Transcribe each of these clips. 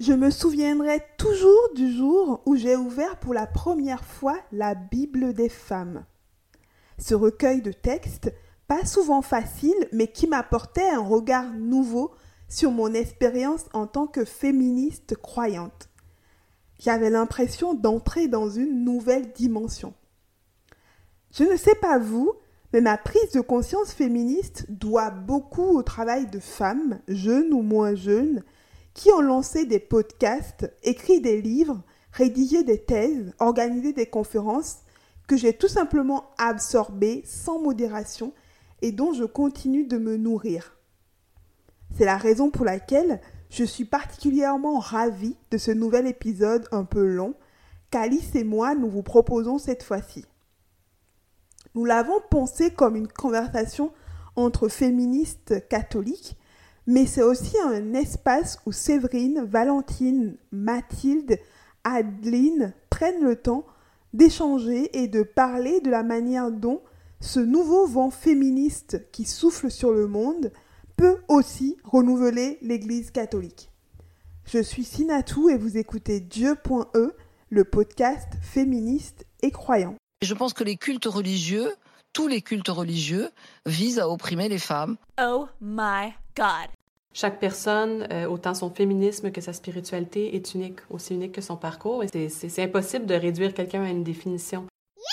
Je me souviendrai toujours du jour où j'ai ouvert pour la première fois la Bible des femmes. Ce recueil de textes, pas souvent facile, mais qui m'apportait un regard nouveau sur mon expérience en tant que féministe croyante. J'avais l'impression d'entrer dans une nouvelle dimension. Je ne sais pas vous, mais ma prise de conscience féministe doit beaucoup au travail de femmes, jeunes ou moins jeunes, qui ont lancé des podcasts, écrit des livres, rédigé des thèses, organisé des conférences que j'ai tout simplement absorbées sans modération et dont je continue de me nourrir? C'est la raison pour laquelle je suis particulièrement ravie de ce nouvel épisode un peu long qu'Alice et moi nous vous proposons cette fois-ci. Nous l'avons pensé comme une conversation entre féministes catholiques mais c'est aussi un espace où Séverine, Valentine, Mathilde, Adeline prennent le temps d'échanger et de parler de la manière dont ce nouveau vent féministe qui souffle sur le monde peut aussi renouveler l'Église catholique. Je suis Sinatou et vous écoutez Dieu.e, le podcast féministe et croyant. Je pense que les cultes religieux, tous les cultes religieux, visent à opprimer les femmes. Oh my God. Chaque personne, euh, autant son féminisme que sa spiritualité, est unique, aussi unique que son parcours. Et c'est impossible de réduire quelqu'un à une définition. Yes!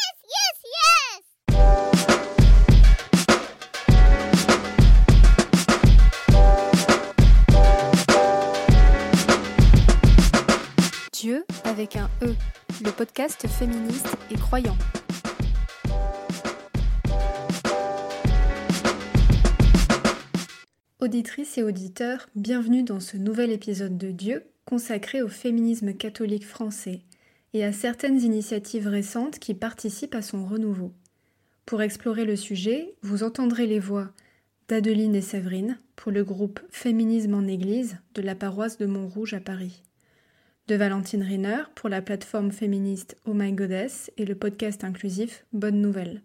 Dieu avec un E, le podcast féministe et croyant. Auditrices et auditeurs, bienvenue dans ce nouvel épisode de Dieu consacré au féminisme catholique français et à certaines initiatives récentes qui participent à son renouveau. Pour explorer le sujet, vous entendrez les voix d'Adeline et Séverine pour le groupe Féminisme en Église de la paroisse de Montrouge à Paris, de Valentine Riner pour la plateforme féministe Oh My Goddess et le podcast inclusif Bonne Nouvelle,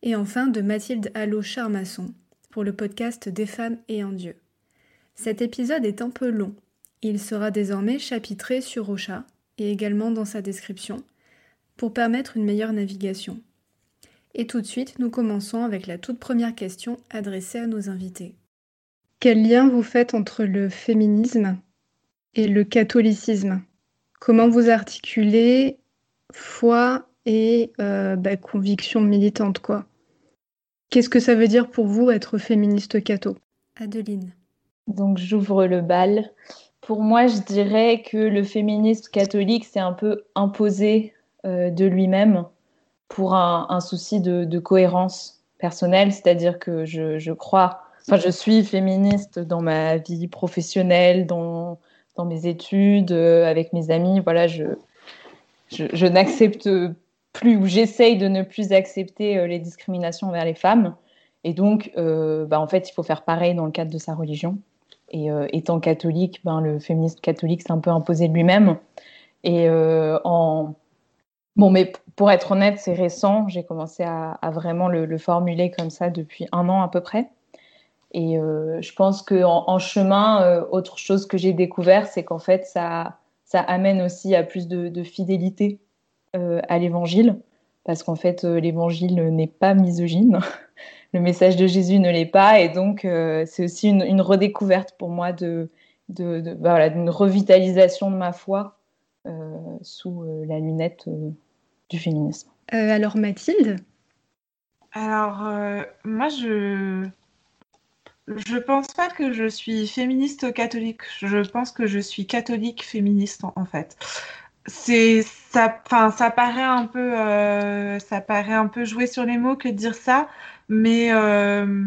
et enfin de Mathilde Allo Charmasson pour le podcast Des femmes et un Dieu. Cet épisode est un peu long. Il sera désormais chapitré sur Ocha et également dans sa description pour permettre une meilleure navigation. Et tout de suite, nous commençons avec la toute première question adressée à nos invités. Quel lien vous faites entre le féminisme et le catholicisme? Comment vous articulez foi et euh, bah, conviction militante, quoi? Qu'est-ce que ça veut dire pour vous être féministe catho Adeline. Donc j'ouvre le bal. Pour moi, je dirais que le féministe catholique s'est un peu imposé euh, de lui-même pour un, souci de, cohérence personnelle, c'est-à-dire que je, crois, enfin je suis féministe dans ma vie professionnelle, dans, dans mes études, euh, avec mes amis. Voilà, je, je, je n'accepte plus, ou j'essaye de ne plus accepter euh, les discriminations envers les femmes. Et donc, euh, bah, en fait, il faut faire pareil dans le cadre de sa religion. Et euh, étant catholique, ben, le féministe catholique s'est un peu imposé de lui-même. Et en... Bon, mais pour être honnête, c'est récent. J'ai commencé à, vraiment le, formuler comme ça depuis un an à peu près. Et je pense qu'en en, chemin, autre chose que j'ai découvert, c'est qu'en fait, ça, ça amène aussi à plus de, fidélité à l'évangile, parce qu'en fait, euh, l'évangile n'est pas misogyne. Le message de Jésus ne l'est pas, et donc euh, c'est aussi une, redécouverte pour moi de, de, bah voilà, d'une revitalisation de ma foi sous la lunette du féminisme. alors Mathilde? Alors moi je je pense pas que je suis féministe catholique. Je pense que je suis catholique féministe en fait ça ça paraît un peu euh, ça un peu jouer sur les mots que de dire ça mais euh,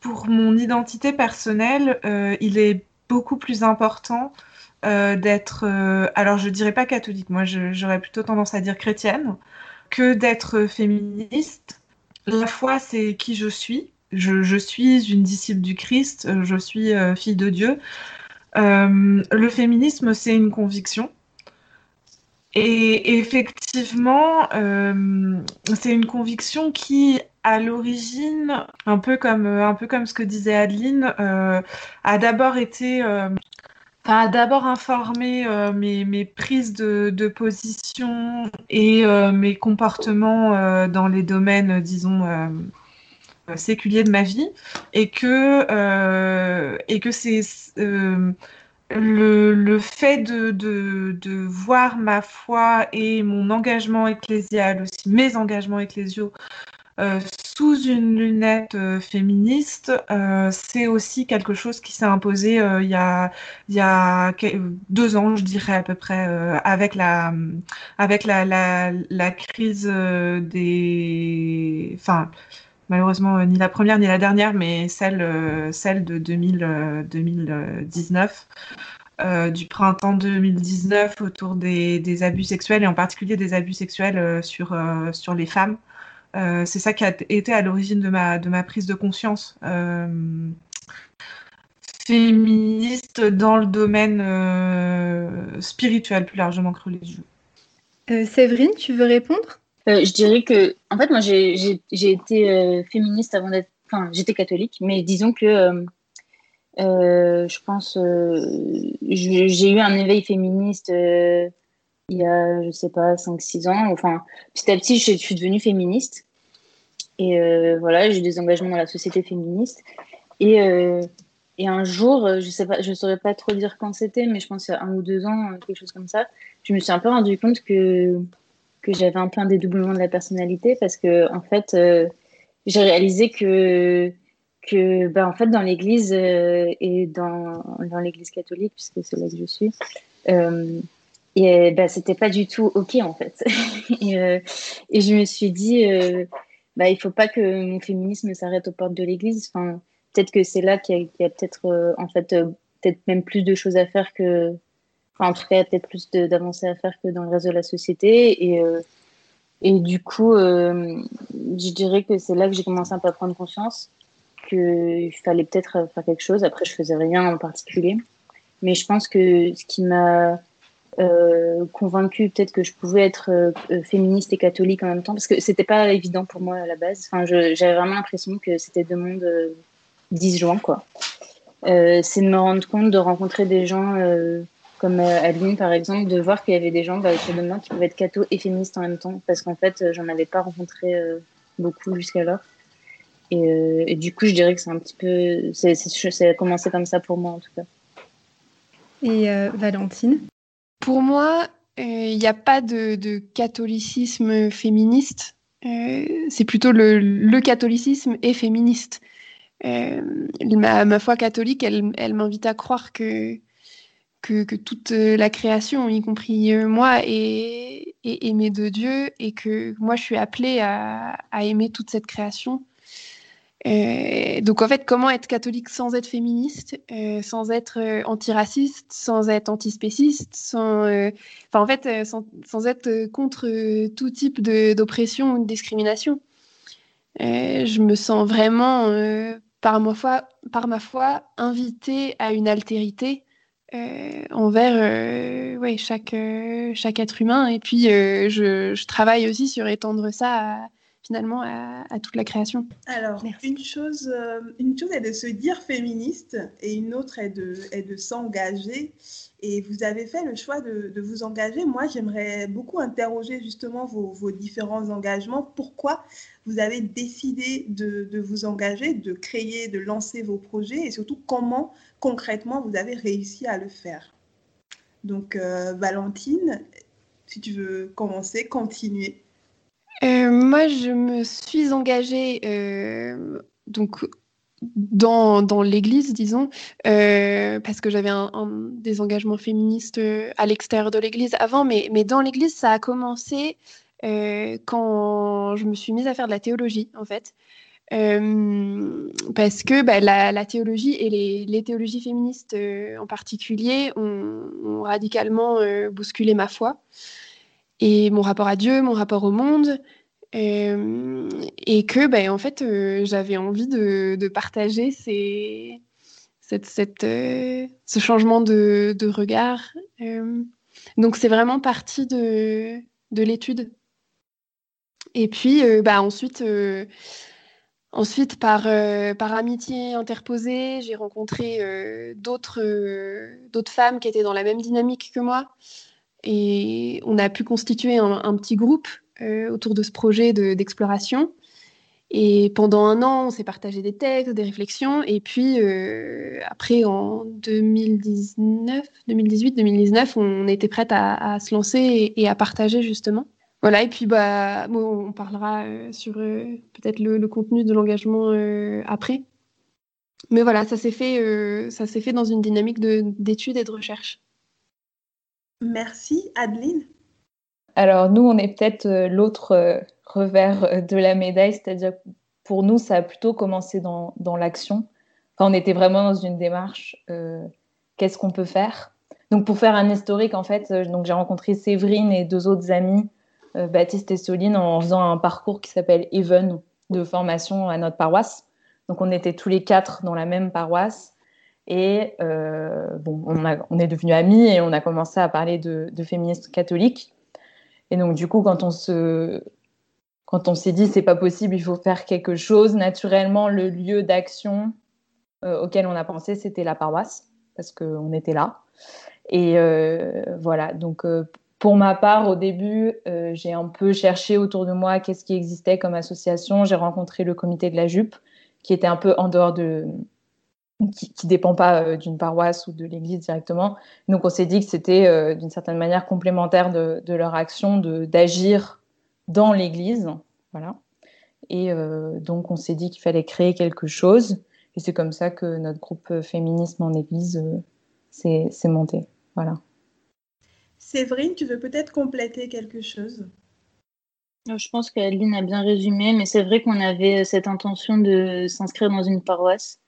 pour mon identité personnelle euh, il est beaucoup plus important d'être alors je dirais pas catholique moi j'aurais plutôt tendance à dire chrétienne que d'être féministe. La foi c'est qui je suis. Je, suis une disciple du Christ je suis fille de Dieu. Le féminisme c'est une conviction et effectivement, euh, c'est une conviction qui, à l'origine, un peu comme un peu comme ce que disait Adeline, euh, a d'abord été euh, a d'abord informé euh, mes, mes, prises de, de position et euh, mes comportements euh, dans les domaines, disons, séculiers de ma vie, et que, et que c'est le, le, fait de, de, de, voir ma foi et mon engagement ecclésial aussi, mes engagements ecclésiaux, euh, sous une lunette euh, féministe, euh, c'est aussi quelque chose qui s'est imposé il y, a, y a deux ans, je dirais à peu près, avec la, avec la, la, la crise des... Enfin, malheureusement, ni la première ni la dernière, mais celle, celle de 2000, 2019. du printemps 2019 autour des, abus sexuels et en particulier des abus sexuels sur, les femmes. Euh, c'est ça qui a été à l'origine de ma, de ma prise de conscience euh, féministe dans le domaine euh, spirituel plus largement que religieux. Séverine, tu veux répondre? Je dirais que, en fait, moi, j'ai été féministe avant d'être. Enfin, j'étais catholique, mais disons que je pense. j'ai eu un éveil féministe il y a, je sais pas, 5-6 ans. Enfin, petit à petit, je, suis devenue féministe. Et euh, voilà, j'ai des engagements dans la société féministe. Et, euh, et un jour, je sais pas, je saurais pas trop dire quand c'était, mais je pense il y a un ou deux ans, quelque chose comme ça, je me suis un peu rendu compte que, que j'avais un peu un dédoublement de la personnalité parce que, en fait, euh, j'ai réalisé que que ben, en fait dans l'église et dans, dans l'église catholique puisque c'est là que je suis et ben, c'était pas du tout OK, en fait. et, euh, et, je me suis dit, euh, bah, il faut pas que mon féminisme s'arrête aux portes de l'église. Enfin, peut-être que c'est là qu'il y a, a peut-être, euh, en fait, euh, peut-être même plus de choses à faire que. Enfin, en tout cas, peut-être plus d'avancées à faire que dans le reste de la société. Et, et du coup, je dirais que c'est là que j'ai commencé un peu à prendre conscience qu'il fallait peut-être faire quelque chose. Après, je faisais rien en particulier. Mais je pense que ce qui m'a euh, convaincue peut-être que je pouvais être euh, euh, féministe et catholique en même temps parce que c'était pas évident pour moi à la base. Enfin, j'avais vraiment l'impression que c'était deux mondes disjoints quoi. c'est de me rendre compte de rencontrer des gens comme Adeline par exemple, de voir qu'il y avait des gens bah, autour de moi qui pouvaient être catho et féministes en même temps parce qu'en fait j'en avais pas rencontré beaucoup jusqu'alors. Et, et, du coup, je dirais que c'est un petit peu. Ça a commencé comme ça pour moi, en tout cas. Et Valentine? Pour moi, il euh, n'y a pas de, catholicisme féministe. Euh, c'est plutôt le, catholicisme est féministe. Euh, ma, foi catholique, elle, m'invite à croire que, que, toute la création, y compris moi, est, aimée de Dieu et que moi, je suis appelée à aimer toute cette création euh, donc en fait, comment être catholique sans être féministe, euh, sans être euh, antiraciste, sans être antispéciste, sans, en fait, sans, être contre tout type d'oppression ou de discrimination. je me sens vraiment, par ma foi, par ma foi, invitée à une altérité envers ouais, chaque, chaque être humain. Et puis, je, je, travaille aussi sur étendre ça à finalement à, toute la création. Alors, une chose, euh, une chose est de se dire féministe et une autre est de, est de s'engager. Et vous avez fait le choix de, de vous engager. Moi, j'aimerais beaucoup interroger justement vos, vos, différents engagements. Pourquoi vous avez décidé de, de, vous engager, de créer, de lancer vos projets et surtout comment concrètement vous avez réussi à le faire? Donc, euh, Valentine, si tu veux commencer, continuer. Euh, moi, je me suis engagée euh, donc dans, l'église, disons, euh, parce que j'avais des engagements féministes à l'extérieur de l'église avant, mais, dans l'église, ça a commencé quand je me suis mise à faire de la théologie, en fait. parce que bah, la, théologie et les, théologies féministes en particulier ont radicalement bousculé ma foi et mon rapport à Dieu, mon rapport au monde, euh, et que ben, en fait euh, j'avais envie de, partager cette, cette, euh, ce changement de, de regard. donc c'est vraiment partie de, de l'étude. Et puis bah, ensuite, Ensuite, par, par amitié interposée, j'ai rencontré d'autres d'autres femmes qui étaient dans la même dynamique que moi. Et on a pu constituer un, petit groupe autour de ce projet d'exploration. Et pendant un an, on s'est partagé des textes, des réflexions. Et puis, euh, après, en 2019, 2018, 2019, on était prête à, se lancer et, à partager, justement. Voilà, et puis, bah, on parlera euh, sur euh, peut-être le, contenu de l'engagement après. Mais voilà, ça s'est fait, ça s'est fait dans une dynamique d'études et de recherche. Merci. Adeline Alors, nous, on est peut-être l'autre revers euh, de la médaille, c'est-à-dire pour nous, ça a plutôt commencé dans, dans l'action. Enfin, on était vraiment dans une démarche, euh, qu'est-ce qu'on peut faire? Donc pour faire un historique, en fait, euh, donc j'ai rencontré Séverine et deux autres amis, Baptiste et Soline, en faisant un parcours qui s'appelle Even de formation à notre paroisse. Donc on était tous les quatre dans la même paroisse. Et bon, on, est devenus amis et on a commencé à parler de, de féministes catholiques. Et donc, du coup, quand on se, quand on s'est dit c'est pas possible, il faut faire quelque chose, naturellement, le lieu d'action euh, auquel on a pensé, c'était la paroisse, parce qu'on était là. Et euh, voilà, donc euh, pour ma part, au début, j'ai un peu cherché autour de moi qu'est-ce qui existait comme association. J'ai rencontré le comité de la jupe, qui était un peu en dehors de. Qui ne dépend pas d'une paroisse ou de l'église directement. Donc on s'est dit que c'était d'une certaine manière complémentaire de, de leur action d'agir dans l'Église. Voilà. Et euh, donc, on s'est dit qu'il fallait créer quelque chose. Et c'est comme ça que notre groupe Féminisme en Église euh, s'est monté. Voilà. Séverine, tu veux peut-être compléter quelque chose? Je pense qu'Aline a bien résumé, mais c'est vrai qu'on avait cette intention de s'inscrire dans une paroisse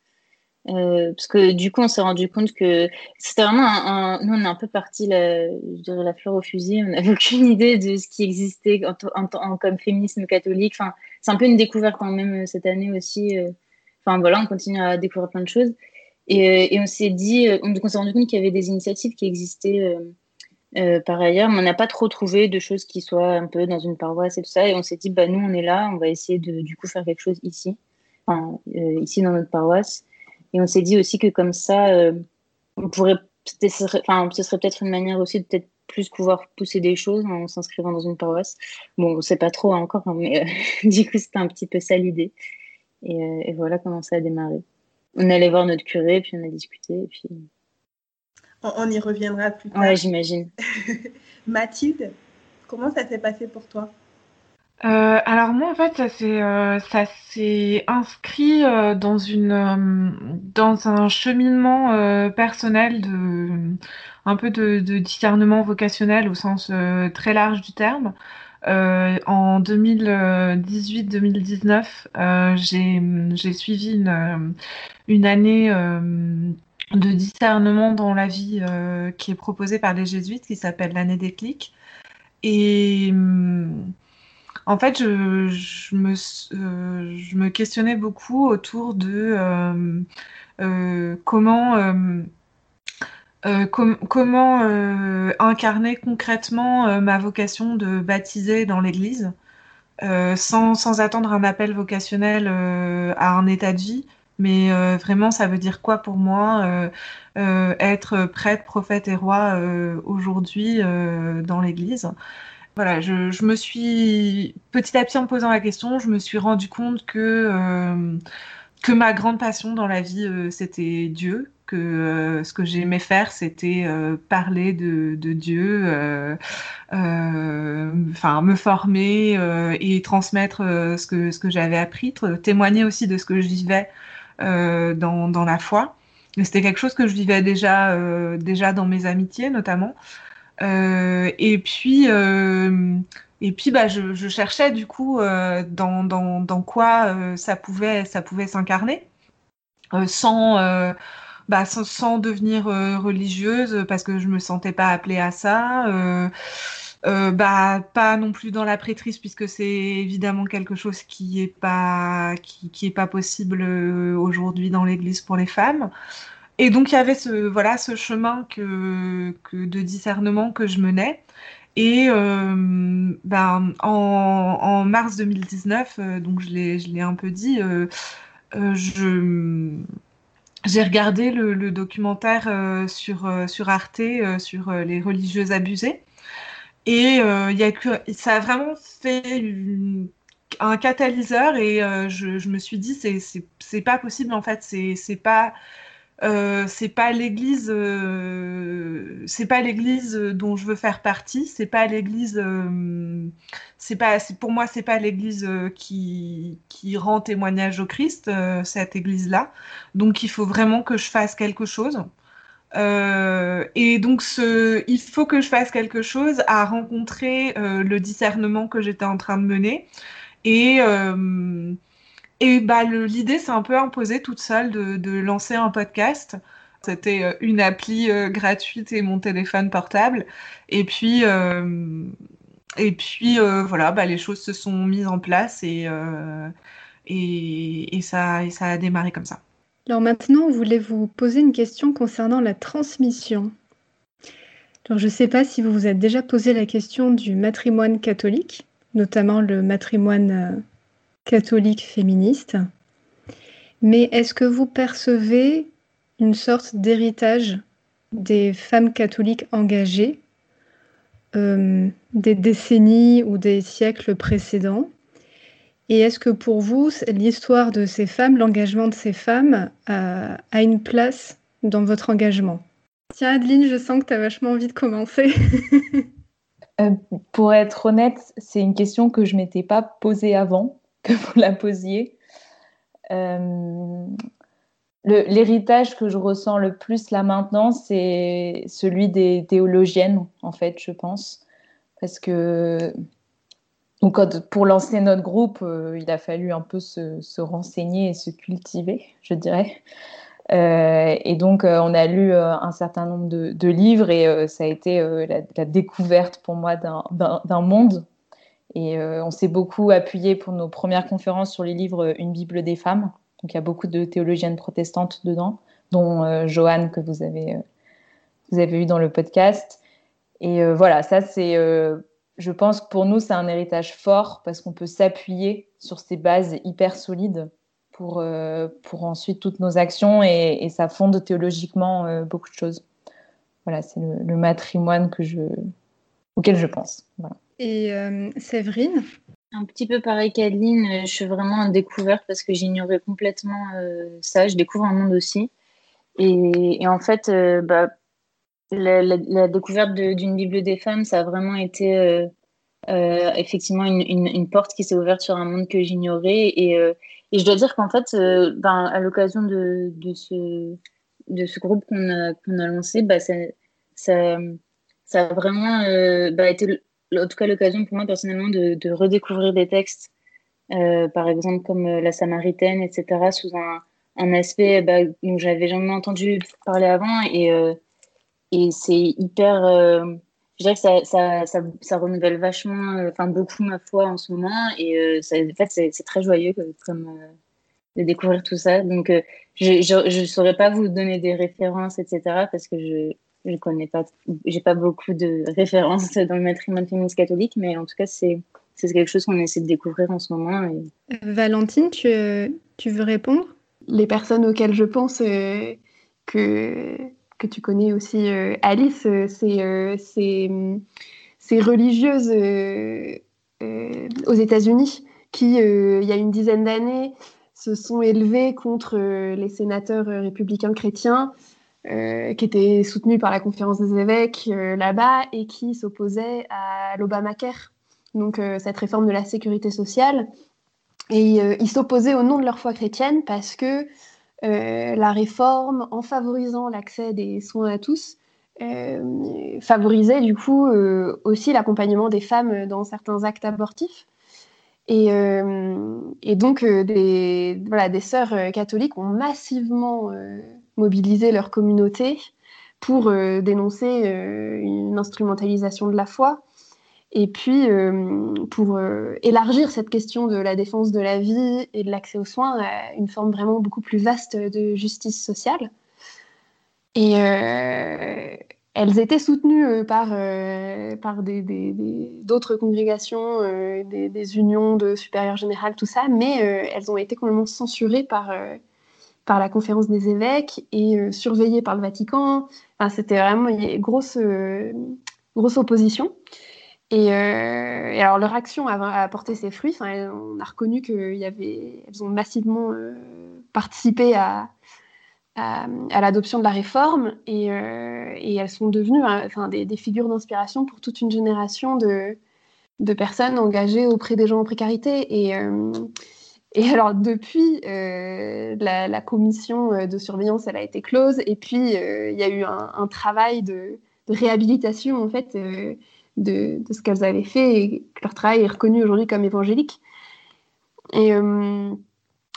euh, parce que du coup, on s'est rendu compte que c'était vraiment un, Nous, on est un peu parti, la, je dirais, la fleur au fusil. On n'avait aucune idée de ce qui existait en, comme féminisme catholique. Enfin, c'est un peu une découverte quand même euh, cette année aussi. Euh. Enfin, voilà, on continue à découvrir plein de choses. Et, on s'est dit, on, s'est rendu compte qu'il y avait des initiatives qui existaient par ailleurs, mais on n'a pas trop trouvé de choses qui soient un peu dans une paroisse et tout ça. Et on s'est dit, bah, nous, on est là, on va essayer de, du coup, faire quelque chose ici, ici dans notre paroisse. Et on s'est dit aussi que comme ça, euh, on pourrait, enfin, ce serait peut-être une manière aussi de peut-être plus pouvoir pousser des choses en s'inscrivant dans une paroisse. Bon, on ne sait pas trop encore, hein, mais euh, du coup, c'était un petit peu ça l'idée. Euh, et, voilà comment ça a démarré. On allait voir notre curé, puis on a discuté, et puis... On, y reviendra plus tard. Ouais, j'imagine. Mathilde, comment ça s'est passé pour toi? Euh, alors moi en fait ça s'est euh, inscrit euh, dans une dans un cheminement personnel de un peu de, discernement vocationnel au sens très large du terme. en 2018-2019, j'ai suivi une une année de discernement dans la vie qui est proposée par les jésuites qui s'appelle l'année des clics et en fait, je, me, euh, je me questionnais beaucoup autour de euh, euh, comment, incarner concrètement ma vocation de baptiser dans l'Église. sans, attendre un appel vocationnel à un état de vie, mais vraiment, ça veut dire quoi pour moi être prêtre, prophète et roi aujourd'hui dans l'Église? Voilà, je, me suis petit à petit en posant la question, je me suis rendu compte que euh, que ma grande passion dans la vie euh, c'était Dieu, que euh, ce que j'aimais faire c'était parler de, Dieu, enfin me former et transmettre ce que ce que j'avais appris, témoigner aussi de ce que je vivais dans, dans la foi. C'était quelque chose que je vivais déjà déjà dans mes amitiés notamment. Euh, et puis, euh, et puis bah, je, cherchais du coup euh, dans, dans, dans, quoi ça pouvait, ça pouvait s'incarner sans, bah, sans, devenir religieuse parce que je me sentais pas appelée à ça. Bah pas non plus dans la prêtrise puisque c'est évidemment quelque chose qui est pas qui est pas possible aujourd'hui dans l'Église pour les femmes. Et donc il y avait ce voilà ce chemin que, que de discernement que je menais. Et ben, en, mars 2019, donc je l'ai un peu dit, je j'ai regardé le, documentaire sur, sur Arte sur les religieuses abusées. Et y a ça a vraiment fait un catalyseur et je, je, me suis dit c'est pas possible en fait c'est pas euh, c'est pas l'église euh, c'est pas l'église dont je veux faire partie c'est pas l'église euh, c'est pas pour moi c'est pas l'église qui, rend témoignage au Christ cette église là donc il faut vraiment que je fasse quelque chose. Et donc il faut que je fasse quelque chose à rencontrer le discernement que j'étais en train de mener. Et et bah, l'idée s'est un peu imposée toute seule de, lancer un podcast. C'était euh, une appli euh, gratuite et mon téléphone portable. Et puis, euh, et puis voilà, bah, les choses se sont mises en place et, et, ça, et ça a démarré comme ça. Alors maintenant, je voulais vous poser une question concernant la transmission. Alors, je ne sais pas si vous vous êtes déjà posé la question du matrimoine catholique, notamment le matrimoine catholique féministe. Mais est-ce que vous percevez une sorte d'héritage des femmes catholiques engagées euh, des décennies ou des siècles précédents? Et est-ce que pour vous, l'histoire de ces femmes, l'engagement de ces femmes a, une place dans votre engagement? Tiens, Adeline, je sens que tu as vachement envie de commencer. Euh, pour être honnête, c'est une question que je m'étais pas posée avant que vous la posiez. Euh, l'héritage que je ressens le plus là maintenant, c'est celui des théologiennes, en fait, je pense. Parce que donc, pour lancer notre groupe, euh, il a fallu un peu se, renseigner et se cultiver, je dirais. Euh, et donc, on a lu un certain nombre de, livres et ça a été la, la, découverte pour moi d'un monde et euh, on s'est beaucoup appuyé pour nos premières conférences sur les livres euh, Une Bible des femmes. Donc il y a beaucoup de théologiennes protestantes dedans, dont euh, Joanne que vous avez, vous avez eu dans le podcast. Et voilà, ça c'est, je pense que pour nous c'est un héritage fort parce qu'on peut s'appuyer sur ces bases hyper solides pour, pour ensuite toutes nos actions et, ça fonde théologiquement beaucoup de choses. Voilà, c'est le, le, matrimoine auquel je pense. Voilà. Et euh, Séverine? Un petit peu pareil qu'Adeline, euh, je suis vraiment en découverte parce que j'ignorais complètement euh, ça. Je découvre un monde aussi. Et, en fait, bah, la, découverte d'une Bible des femmes, ça a vraiment été effectivement une, porte qui s'est ouverte sur un monde que j'ignorais. Et, je dois dire qu'en fait, ben, à l'occasion de, ce, de groupe qu'on a, lancé, bah, ça, ça, a vraiment bah, été en tout cas l'occasion pour moi personnellement de, redécouvrir des textes, euh, par exemple comme euh, La Samaritaine, etc., sous un, aspect bah, dont j'avais jamais entendu parler avant. Et, euh, c'est hyper. je dirais que ça, renouvelle vachement, enfin beaucoup ma foi en ce moment. Et en fait, c'est très joyeux de découvrir tout ça. Donc, je ne saurais pas vous donner des références, etc., parce que je je connais pas, j'ai pas beaucoup de références dans le matrimoine féministe catholique, mais en tout cas, c'est c'est quelque chose qu'on essaie de découvrir en ce moment. Et... Valentine, tu, tu veux répondre? Les personnes auxquelles je pense euh, que, que tu connais aussi, euh, Alice, euh, c'est ces religieuses aux États-Unis qui, il y a une dizaine d'années, se sont élevées contre les sénateurs républicains chrétiens euh, qui était soutenu par la conférence des évêques euh, là-bas et qui s'opposait à l'Obamacare, donc euh, cette réforme de la sécurité sociale. Et ils s'opposaient au nom de leur foi chrétienne parce que la réforme, en favorisant l'accès des soins à tous, favorisait du coup aussi l'accompagnement des femmes dans certains actes abortifs. Et, et donc, des, voilà, des sœurs catholiques ont massivement mobiliser leur communauté pour euh, dénoncer euh, une instrumentalisation de la foi et puis euh, pour élargir cette question de la défense de la vie et de l'accès aux soins à une forme vraiment beaucoup plus vaste de justice sociale. Et, elles étaient soutenues par, par des, d'autres congrégations, des, des, unions de supérieurs générales, tout ça, mais elles ont été complètement censurées par, par la conférence des évêques et surveillées par le Vatican. Enfin, c'était vraiment une grosse, grosse opposition. Et, alors leur action a, apporté ses fruits. Enfin, on a reconnu qu'elles ont massivement participé à, à, l'adoption de la réforme et, euh, elles sont devenues hein, enfin, des, figures d'inspiration pour toute une génération de, de, personnes engagées auprès des gens en précarité. Euh, et alors depuis, euh, la, commission de surveillance, elle a été close et puis il y a eu un, travail de, réhabilitation en fait de, ce qu'elles avaient fait et que leur travail est reconnu aujourd'hui comme évangélique. Et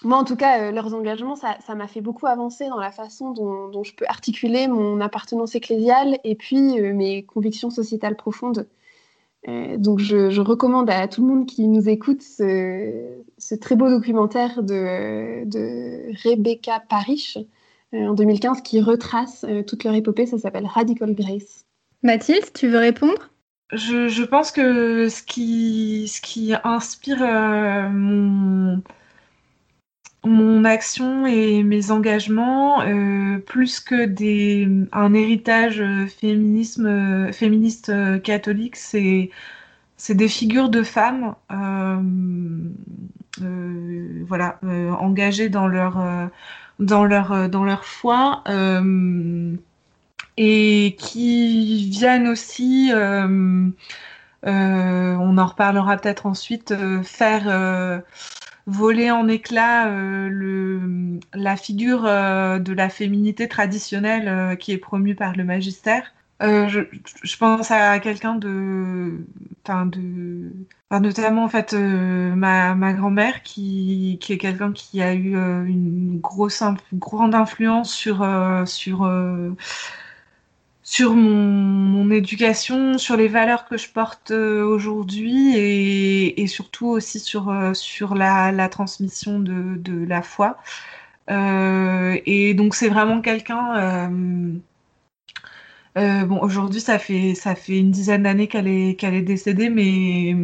moi, en tout cas, euh, leurs engagements, ça m'a fait beaucoup avancer dans la façon dont, je peux articuler mon appartenance ecclésiale et puis euh, mes convictions sociétales profondes. Euh, donc, je, recommande à tout le monde qui nous écoute ce, très beau documentaire de, de Rebecca Parish en 2015 qui retrace toute leur épopée. Ça s'appelle Radical Grace. Mathilde, tu veux répondre? Je, je, pense que ce qui, ce qui inspire mon mon action et mes engagements, euh, plus que des, un héritage féminisme, euh, féministe euh, catholique, c'est c'est des figures de femmes voilà, engagées dans leur, dans leur, dans leur foi et qui viennent aussi, on en reparlera peut-être ensuite, faire voler en éclats euh, le, la figure euh, de la féminité traditionnelle euh, qui est promue par le magistère. Je, pense à quelqu'un de, enfin de, enfin notamment en fait ma, ma grand-mère qui, qui est quelqu'un qui a eu une grosse, grande influence sur sur sur mon, éducation, sur les valeurs que je porte euh, aujourd'hui et, surtout aussi sur, euh, la, transmission de, la foi. Euh, et donc c'est vraiment quelqu'un. Bon, aujourd'hui ça fait ça fait une dizaine d'années qu'elle est qu'elle est décédée, mais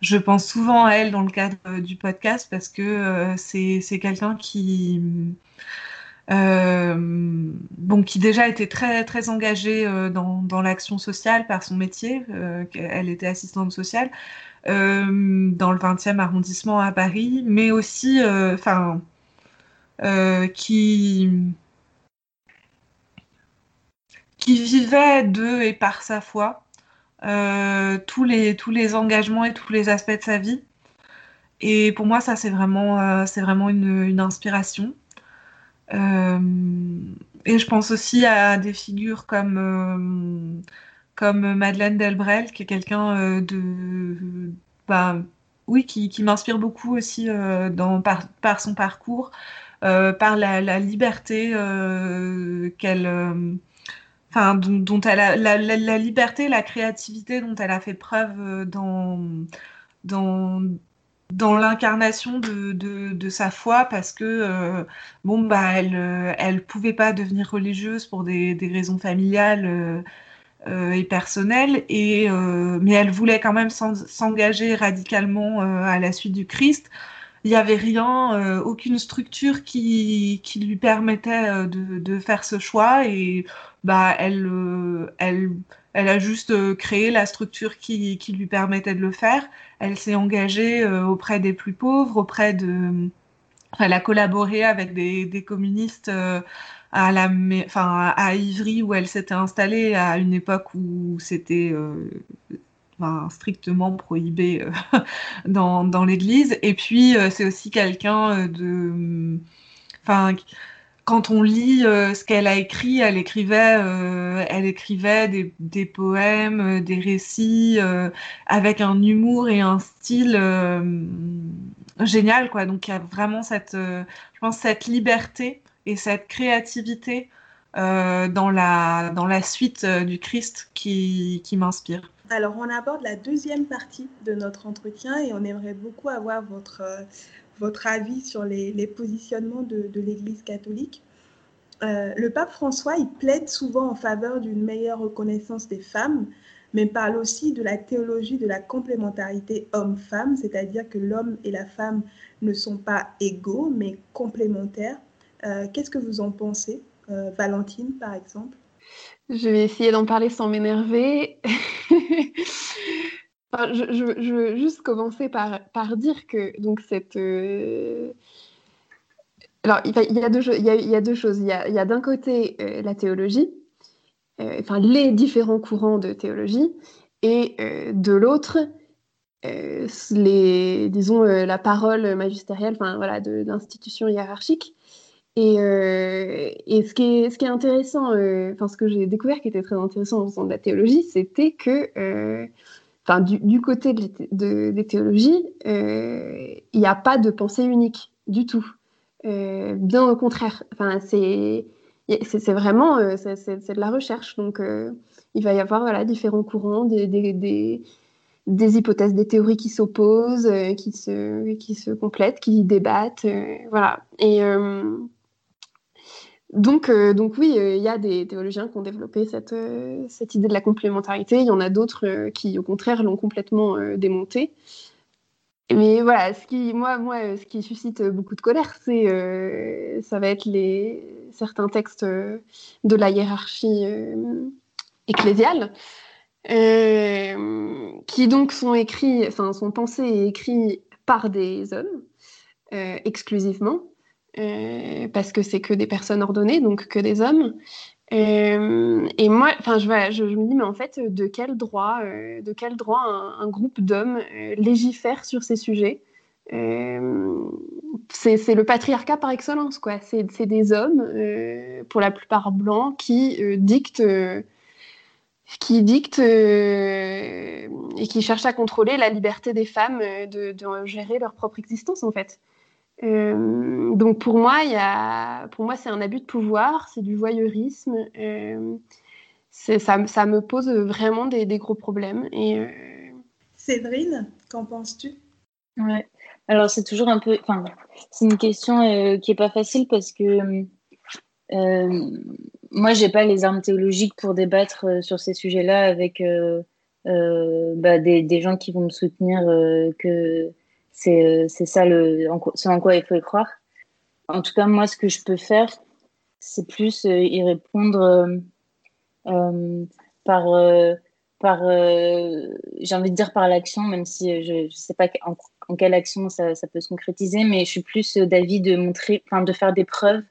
je pense souvent à elle dans le cadre du podcast parce que c'est quelqu'un qui euh, qui déjà était très très engagée euh, dans, dans l'action sociale par son métier. Euh, elle était assistante sociale euh, dans le 20e arrondissement à Paris, mais aussi, enfin, qui qui vivait de et par sa foi tous les tous les engagements et tous les aspects de sa vie. Et pour moi, ça c'est vraiment c'est vraiment une, une inspiration. Euh, et je pense aussi à des figures comme, euh, comme Madeleine Delbrel, qui est quelqu'un euh, de. Bah, oui, qui, qui m'inspire beaucoup aussi dans, par, par, son parcours, par la, liberté qu'elle. Enfin, dont, elle a la, la, la, liberté, la créativité dont elle a fait preuve dans, dans, dans l'incarnation de, de, sa foi parce que euh, bon bah elle euh, elle pouvait pas devenir religieuse pour des, des raisons familiales euh, euh et personnelles et mais elle voulait quand même s'engager radicalement à la suite du Christ il n'y avait rien aucune structure qui, lui permettait de, de faire ce choix et bah elle elle elle a juste euh, créé la structure qui, lui permettait de le faire. Elle s'est engagée euh, auprès des plus pauvres, auprès de. Elle a collaboré avec des, communistes euh, à Ivry où elle s'était installée à une époque où c'était strictement prohibé dans, dans l'Église. Et puis c'est aussi quelqu'un de. Enfin, quand on lit euh, ce qu'elle a écrit, elle écrivait, euh, elle écrivait des, des poèmes, euh, des récits euh, avec un humour et un style génial, quoi. Donc il y a vraiment cette, je pense, cette liberté et cette créativité dans la dans la suite du Christ qui, qui m'inspire. Alors on aborde la deuxième partie de notre entretien et on aimerait beaucoup avoir votre votre avis sur les, positionnements de, l'Église catholique. Euh, le pape François, il plaide souvent en faveur d'une meilleure reconnaissance des femmes, mais parle aussi de la théologie de la complémentarité homme-femme, c'est-à-dire que l'homme et la femme ne sont pas égaux, mais complémentaires. Euh, qu'est-ce que vous en pensez, euh, Valentine, par exemple? Je vais essayer d'en parler sans m'énerver. je, veux juste commencer par, par dire que donc cette alors, il y, a deux, il, y a, deux choses. Il y a, d'un côté euh, la théologie, euh, enfin les différents courants de théologie, et euh, de l'autre, les, disons, la parole magistérielle, enfin voilà, de, l'institution hiérarchique. Et, et, ce, qui est, intéressant, enfin ce que j'ai découvert qui était très intéressant en faisant de la théologie, c'était que enfin, du, côté de, des théologies, il n'y a pas de pensée unique du tout. Euh, bien au contraire. Enfin, c'est c'est vraiment euh, c'est de la recherche. Donc, euh, il va y avoir voilà, différents courants, des, des, des, des hypothèses, des théories qui s'opposent, qui, se, qui se complètent, qui débattent. voilà. Et donc, donc, oui, il y a des théologiens qui ont développé cette, cette idée de la complémentarité. Il y en a d'autres qui, au contraire, l'ont complètement démontée. Mais voilà, ce qui, moi, moi, ce qui suscite beaucoup de colère, c'est, euh, ça va être les, certains textes euh, de la hiérarchie euh, ecclésiale, qui donc sont écrits, enfin, sont pensés et écrits par des hommes exclusivement, parce que c'est que des personnes ordonnées, donc que des hommes. Euh, et moi, enfin, je, me dis, mais en fait, de quel droit, euh, de quel droit un, groupe d'hommes euh, légifère sur ces sujets? C'est le patriarcat par excellence, quoi. C'est des hommes, pour la plupart blancs, qui dictent, qui dictent et qui cherchent à contrôler la liberté des femmes de gérer leur propre existence, en fait. Euh, donc pour moi, il y a, pour moi, c'est un abus de pouvoir, c'est du voyeurisme. Euh, ça, ça, me pose vraiment des, des gros problèmes. Et, euh, Séverine, qu'en penses-tu? Ouais. Alors c'est toujours un peu, enfin, c'est une question qui est pas facile parce que moi, j'ai pas les armes théologiques pour débattre sur ces sujets-là avec bah, des, des, gens qui vont me soutenir que c'est ça le, ce en quoi il faut y croire. En tout cas, moi, ce que je peux faire, c'est plus euh, y répondre euh, euh, par, par j'ai envie de dire par l'action, même si je ne sais pas en, quelle action ça, ça, peut se concrétiser, mais je suis plus d'avis de montrer, enfin, de faire des preuves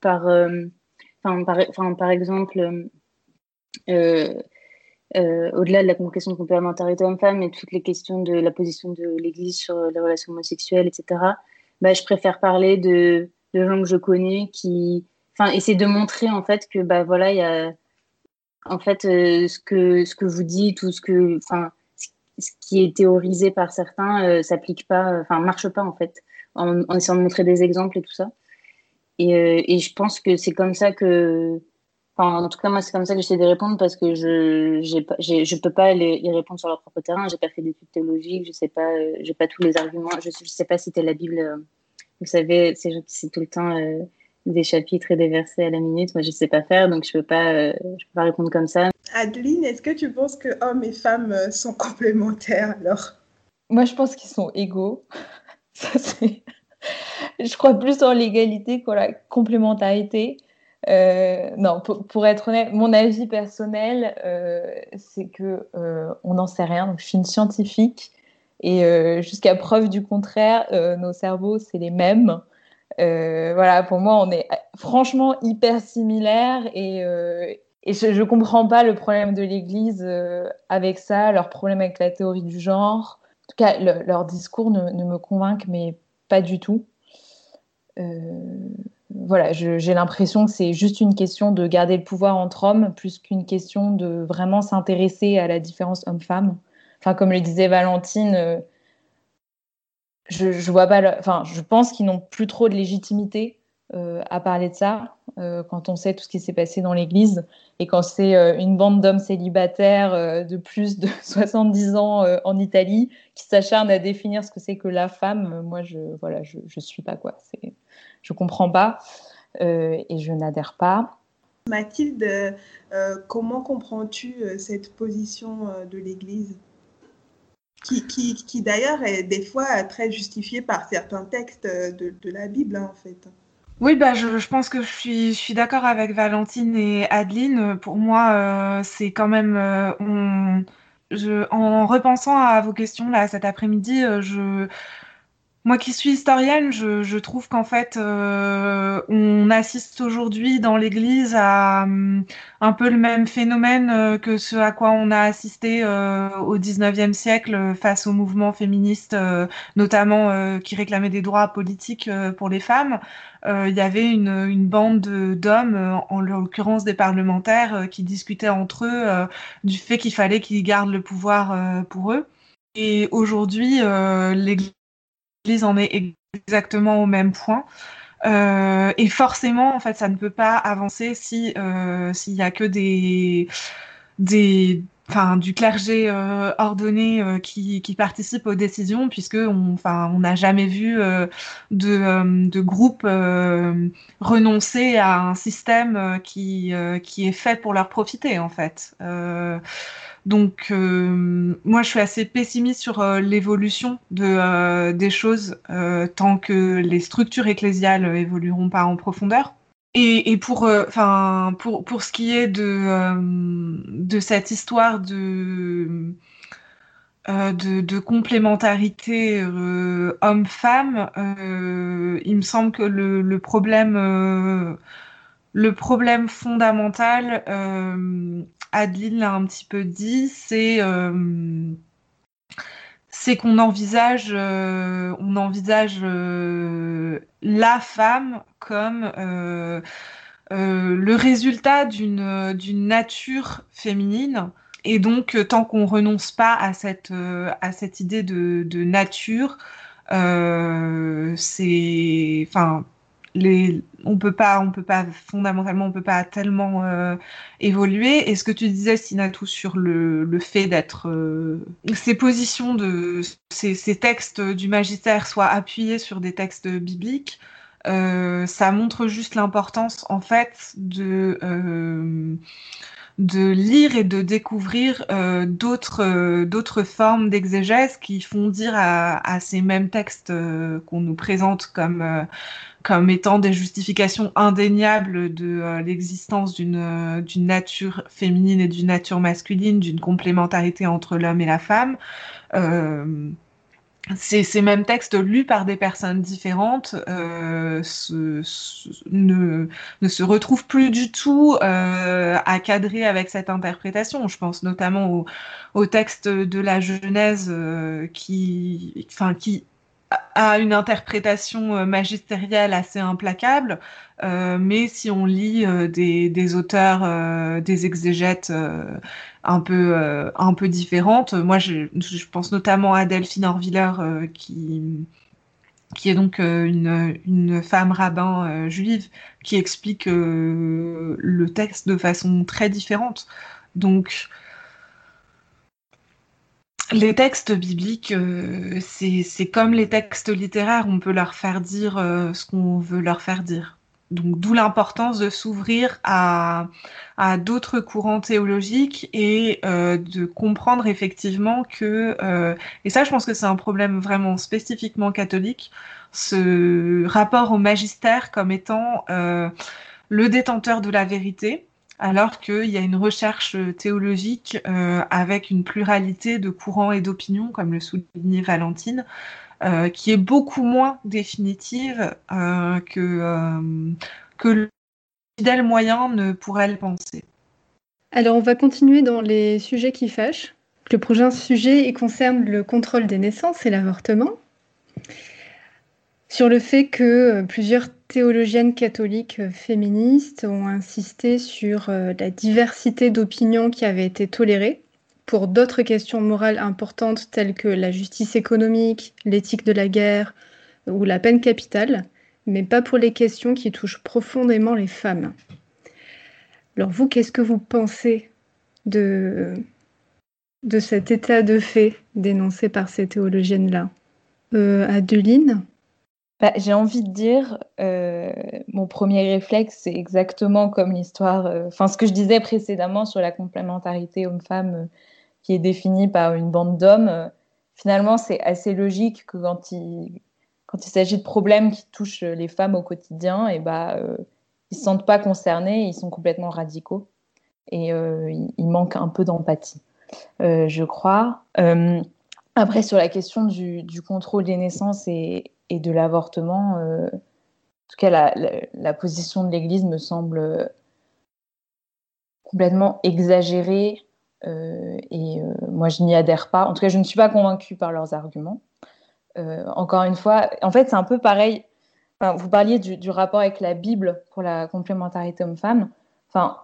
par, enfin, par, par, exemple, euh, au-delà de la question de complémentarité homme-femme et toutes les questions de la position de l'Église sur les relations homosexuelles, etc., bah, je préfère parler de, de, gens que je connais qui, enfin, essayer de montrer en fait que bah voilà, il y a en fait euh, ce que ce que vous dites tout ce que, enfin, ce qui est théorisé par certains euh, s'applique pas, enfin, marche pas en fait, en, essayant de montrer des exemples et tout ça. Euh, et je pense que c'est comme ça que en tout cas, moi, c'est comme ça que j'essaie de répondre parce que je ne peux pas les, y répondre sur leur propre terrain. J'ai pas fait d'études théologiques, je sais pas, euh, j'ai pas tous les arguments. Je ne sais pas citer la Bible. Euh, vous savez, c'est c'est tout le temps euh, des chapitres et des versets à la minute. Moi, je sais pas faire, donc je peux pas, je peux pas répondre comme ça. Adeline, est-ce que tu penses que hommes et femmes sont complémentaires alors? Moi, je pense qu'ils sont égaux. ça, je crois plus en l'égalité qu'en la complémentarité. Euh, non, pour, être honnête, mon avis personnel, euh, c'est que euh, on n'en sait rien. Donc, je suis une scientifique et jusqu'à preuve du contraire, nos cerveaux c'est les mêmes. voilà, pour moi, on est franchement hyper similaires et, je, ne comprends pas le problème de l'Église avec ça, leur problème avec la théorie du genre. En tout cas, leur discours ne, ne, me convainc mais pas du tout. Euh, voilà, j'ai l'impression que c'est juste une question de garder le pouvoir entre hommes plus qu'une question de vraiment s'intéresser à la différence homme-femme. Enfin, comme le disait Valentine, euh, je, vois pas, enfin, je pense qu'ils n'ont plus trop de légitimité à parler de ça euh, quand on sait tout ce qui s'est passé dans l'Église et quand c'est une bande d'hommes célibataires de plus de 70 ans en Italie qui s'acharnent à définir ce que c'est que la femme. Moi, je voilà, je, suis pas quoi. Je comprends pas. et je n'adhère pas. Mathilde, comment comprends-tu cette position de l'Église? Qui, d'ailleurs est des fois très justifiée par certains textes de, de la Bible, hein, en fait. Oui, bah, je, je, pense que je suis, d'accord avec Valentine et Adeline. Pour moi, euh, c'est quand même. Euh, en repensant à vos questions là cet après-midi, euh, je, moi qui suis historienne, je, je trouve qu'en fait, euh, on assiste aujourd'hui dans l'Église à um, un peu le même phénomène euh, que ce à quoi on a assisté euh, au XIXe siècle face au mouvement féministe, euh, notamment euh, qui réclamait des droits politiques pour les femmes. Il y avait une, une bande d'hommes, en l'occurrence des parlementaires, qui discutaient entre eux du fait qu'il fallait qu'ils gardent le pouvoir pour eux. Et aujourd'hui, l'Église l'Église en est exactement au même point. Euh, et forcément, en fait, ça ne peut pas avancer si euh, s'il y a que des des enfin du clergé euh, ordonné qui, qui participe aux décisions puisque on n'a jamais vu de, de groupe renoncer à un système qui qui est fait pour leur profiter en fait donc, euh, moi, je suis assez pessimiste sur euh, l'évolution euh, des choses tant que les structures ecclésiales évolueront pas en profondeur. Et, pour, enfin, pour, ce qui est de, cette histoire de, complémentarité homme-femme, il me semble que le, problème fondamental, Adeline l'a un petit peu dit, c'est euh, qu'on envisage, euh, on envisage euh, la femme comme le résultat d'une d'une nature féminine. Et donc, tant qu'on renonce pas à cette à cette idée de, de nature, c'est, enfin, les, on peut pas, on peut pas fondamentalement, on peut pas tellement euh, évoluer. Et ce que tu disais, Sinatou, sur le, fait d'être euh, ces positions de ces, textes du magistère soient appuyés sur des textes bibliques, euh, ça montre juste l'importance en fait de de lire et de découvrir euh, d'autres euh, d'autres formes d'exégèse qui font dire à, à ces mêmes textes euh, qu'on nous présente comme comme étant des justifications indéniables de euh, l'existence d'une euh, d'une nature féminine et d'une nature masculine, d'une complémentarité entre l'homme et la femme. Ces, ces, mêmes textes lus par des personnes différentes euh, se, se, ne, ne, se retrouvent plus du tout euh, à cadrer avec cette interprétation. Je pense notamment au, au texte de la Genèse euh, qui, enfin, qui a une interprétation euh, magistérielle assez implacable, euh, mais si on lit euh, des, auteurs, des exégètes un peu un peu différentes, moi je, je, pense notamment à Delphine Orviller qui qui est donc une, une femme rabbin juive qui explique le texte de façon très différente. Donc les textes bibliques, euh, c'est comme les textes littéraires, on peut leur faire dire euh, ce qu'on veut leur faire dire. Donc d'où l'importance de s'ouvrir à, à d'autres courants théologiques et euh, de comprendre effectivement que, euh, et ça je pense que c'est un problème vraiment spécifiquement catholique, ce rapport au magistère comme étant euh, le détenteur de la vérité, alors qu'il y a une recherche théologique euh, avec une pluralité de courants et d'opinions, comme le soulignait Valentine, euh, qui est beaucoup moins définitive euh, que, euh, que le fidèle moyen ne pourrait le penser. Alors on va continuer dans les sujets qui fâchent. Le prochain sujet concerne le contrôle des naissances et l'avortement. Sur le fait que plusieurs théologiennes catholiques euh, féministes ont insisté sur euh, la diversité d'opinions qui avaient été tolérées pour d'autres questions morales importantes telles que la justice économique, l'éthique de la guerre ou la peine capitale, mais pas pour les questions qui touchent profondément les femmes. Alors vous, qu'est-ce que vous pensez de, de cet état de fait dénoncé par ces théologiennes-là? Euh, Adeline? Bah, J'ai envie de dire, euh, mon premier réflexe, c'est exactement comme l'histoire, euh, enfin ce que je disais précédemment sur la complémentarité homme-femme euh, qui est définie par une bande d'hommes. finalement, c'est assez logique que quand il, quand il s'agit de problèmes qui touchent les femmes au quotidien, et bah, ils ne se sentent pas concernés, ils sont complètement radicaux et il, il, manque un peu d'empathie, je crois. après, sur la question du, du contrôle des naissances et, et de l'avortement, euh, en tout cas, la, position de l'Église me semble complètement exagérée euh, et euh, moi, je n'y adhère pas. En tout cas, je ne suis pas convaincue par leurs arguments. encore une fois, en fait, c'est un peu pareil. Vous parliez du, rapport avec la Bible pour la complémentarité homme-femme. Enfin,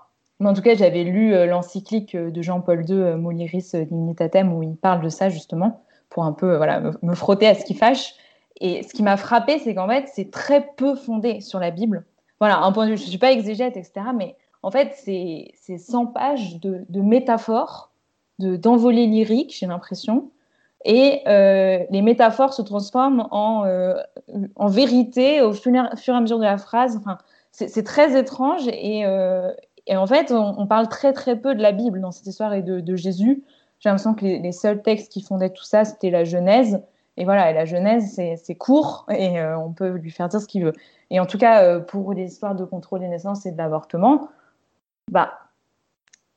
en tout cas, j'avais lu l'encyclique de Jean-Paul II, Mulieris Dignitatem, où il parle de ça justement, pour un peu voilà, me frotter à ce qui fâche. Et ce qui m'a frappé, c'est qu'en fait, c'est très peu fondé sur la Bible. Voilà, un point de vue, je ne suis pas exégète, etc. Mais en fait, c'est 100 pages de, de métaphores, d'envolées lyriques, j'ai l'impression. Et euh, les métaphores se transforment en, euh, en vérité au fur, et à mesure de la phrase. Enfin, c'est très étrange. Et, euh, et en fait, on, parle très très peu de la Bible dans cette histoire et de, de Jésus. J'ai l'impression que les, seuls textes qui fondaient tout ça, c'était la Genèse. Et voilà, et la Genèse, c'est court et euh, on peut lui faire dire ce qu'il veut. Et en tout cas, euh, pour l'histoire de contrôle des naissances et de l'avortement, bah,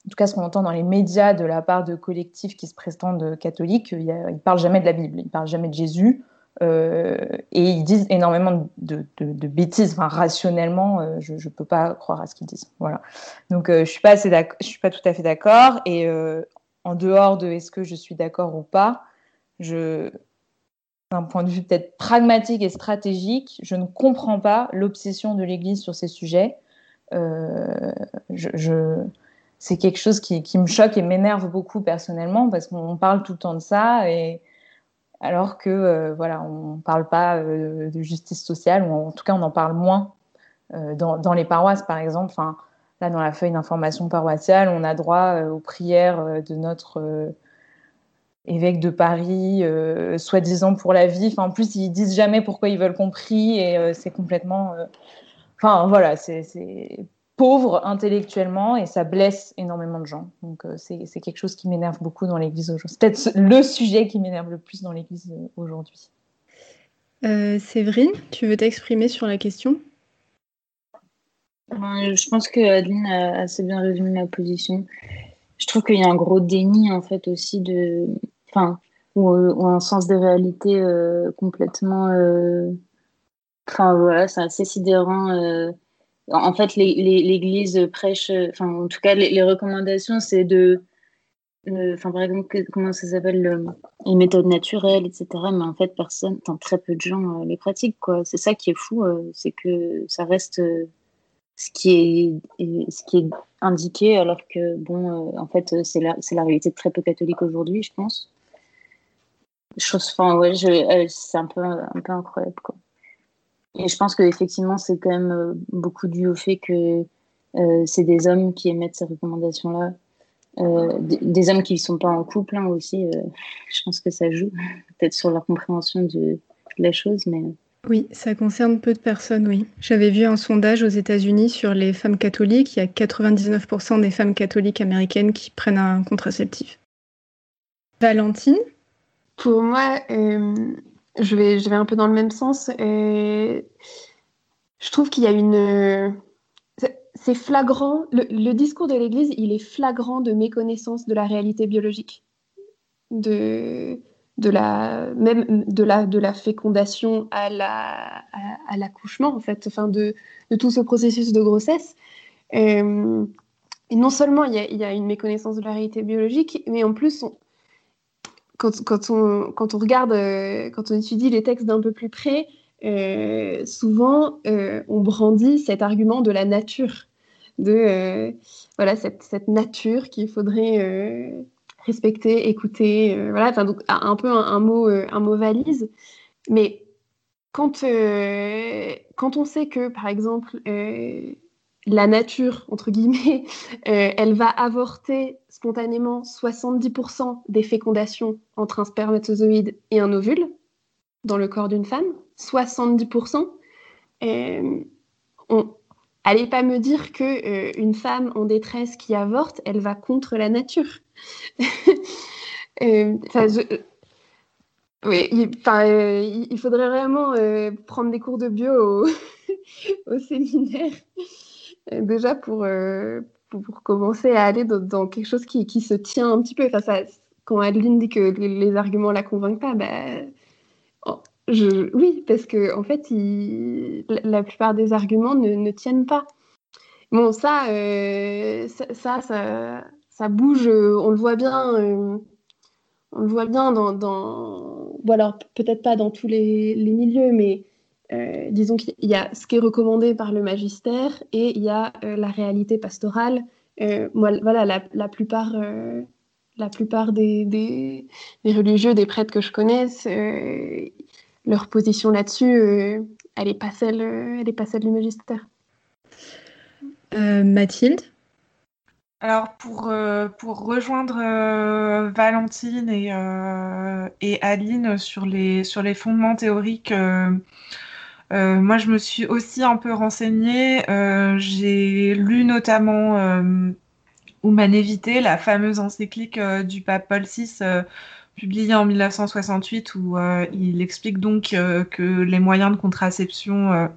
en tout cas, ce qu'on entend dans les médias de la part de collectifs qui se prétendent catholiques, ils ne parlent jamais de la Bible, ils ne parlent jamais de Jésus. Euh, et ils disent énormément de, bêtises. Enfin, rationnellement, euh, je ne peux pas croire à ce qu'ils disent. Voilà. Donc, euh, je je suis pas tout à fait d'accord. Et en dehors de est-ce que je suis d'accord ou pas, je, d'un point de vue peut-être pragmatique et stratégique, je ne comprends pas l'obsession de l'Église sur ces sujets. Euh, c'est quelque chose qui, me choque et m'énerve beaucoup personnellement parce qu'on parle tout le temps de ça et alors que euh, voilà, on ne parle pas euh, de justice sociale ou en tout cas on en parle moins dans, les paroisses par exemple. Là dans la feuille d'information paroissiale, on a droit aux prières de notre évêque de Paris, euh, soi-disant pour la vie. Enfin, en plus, ils disent jamais pourquoi ils veulent qu'on prie et euh, c'est complètement. Euh... Enfin, voilà, c'est pauvre intellectuellement et ça blesse énormément de gens. Donc, euh, c'est quelque chose qui m'énerve beaucoup dans l'Église aujourd'hui. C'est peut-être le sujet qui m'énerve le plus dans l'Église euh, aujourd'hui. Séverine, tu veux t'exprimer sur la question? Je pense que Adeline a assez bien résumé ma position. Je trouve qu'il y a un gros déni en fait aussi de, enfin, ou, ou, un sens des réalités euh, complètement. Euh... Enfin voilà, c'est assez sidérant. Euh... En fait, l'Église prêche, enfin en tout cas, les, recommandations, c'est de, enfin par exemple, comment ça s'appelle, les méthodes naturelles, etc. Mais en fait, personne, très peu de gens les pratiquent, quoi. C'est ça qui est fou, c'est que ça reste ce qui est ce qui est indiqué alors que bon euh, en fait c'est la la réalité de très peu catholiques aujourd'hui je pense chose enfin ouais euh, c'est un peu un peu incroyable quoi et je pense que effectivement c'est quand même euh, beaucoup dû au fait que euh, c'est des hommes qui émettent ces recommandations là des, des, hommes qui ne sont pas en couple hein, aussi je pense que ça joue peut-être sur leur compréhension de, de la chose mais oui, ça concerne peu de personnes, oui. J'avais vu un sondage aux États-Unis sur les femmes catholiques. Il y a 99% des femmes catholiques américaines qui prennent un contraceptif. Valentine? Pour moi, euh, je, vais, un peu dans le même sens. Je trouve qu'il y a une. C'est flagrant. Le, discours de l'Église, il est flagrant de méconnaissance de la réalité biologique. De de la même de la de la fécondation à la à, l'accouchement en fait enfin de, de, tout ce processus de grossesse euh, et non seulement il y, a, il y, a, une méconnaissance de la réalité biologique mais en plus on, quand, quand, on quand on regarde euh, quand on étudie les textes d'un peu plus près euh, souvent euh, on brandit cet argument de la nature de voilà cette, cette nature qu'il faudrait respecter, écouter, voilà, donc un peu un, un mot, un mot valise. Mais quand, quand on sait que, par exemple, la nature, entre guillemets, elle va avorter spontanément 70% des fécondations entre un spermatozoïde et un ovule dans le corps d'une femme, 70%. on, allez pas me dire que une femme en détresse qui avorte, elle va contre la nature. Il, faudrait vraiment prendre des cours de bio au séminaire, déjà pour, pour, commencer à aller dans, quelque chose qui, qui, se tient un petit peu. Enfin, quand Adeline dit que les, arguments la convainquent pas, ben, oui, parce que en fait, la plupart des arguments ne, ne tiennent pas. Bon, ça, euh, ça, ça, ça, bouge, on le voit bien. Euh, on le voit bien dans, dans... Bon, alors peut-être pas dans tous les, les milieux, mais euh, disons qu'il y a ce qui est recommandé par le magistère et il y a euh, la réalité pastorale. Euh, moi, voilà, la, la plupart, la plupart des, des, des, religieux, des prêtres que je connaisse, leur position là-dessus, elle n'est pas celle, elle est pas celle du magistère. Mathilde? Alors pour, pour rejoindre Valentine et, et Aline sur les, sur les fondements théoriques euh, moi, je me suis aussi un peu renseignée. Euh, j'ai lu notamment euh, Humanevité, la fameuse encyclique du pape Paul VI, publiée en 1968, où il explique donc que les moyens de contraception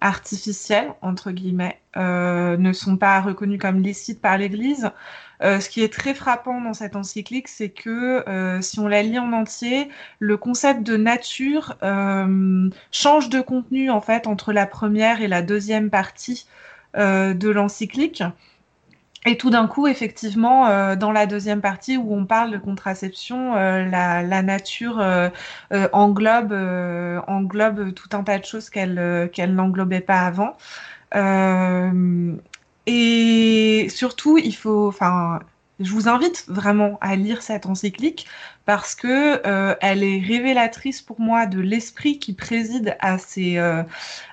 artificiels, entre guillemets, ne sont pas reconnus comme licites par l'Église. Euh, ce qui est très frappant dans cette encyclique, c'est que euh, si on la lit en entier, le concept de nature euh, change de contenu en fait entre la première et la deuxième partie de l'encyclique. Et tout d'un coup, effectivement, dans la deuxième partie où on parle de contraception, la, nature englobe, tout un tas de choses qu'elle n'englobait pas avant. Et surtout, il faut, enfin, je vous invite vraiment à lire cette encyclique parce que euh, elle est révélatrice pour moi de l'esprit qui préside à ces, euh,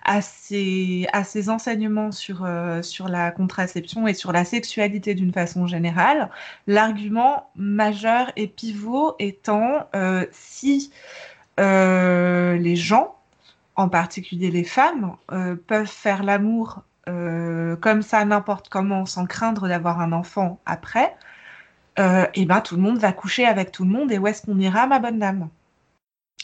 à ces, à ces enseignements sur, euh, sur la contraception et sur la sexualité d'une façon générale. L'argument majeur et pivot étant si les gens, en particulier les femmes, peuvent faire l'amour euh, comme ça n'importe comment sans craindre d'avoir un enfant après, euh, et ben tout le monde va coucher avec tout le monde et où est-ce qu'on ira ma bonne dame?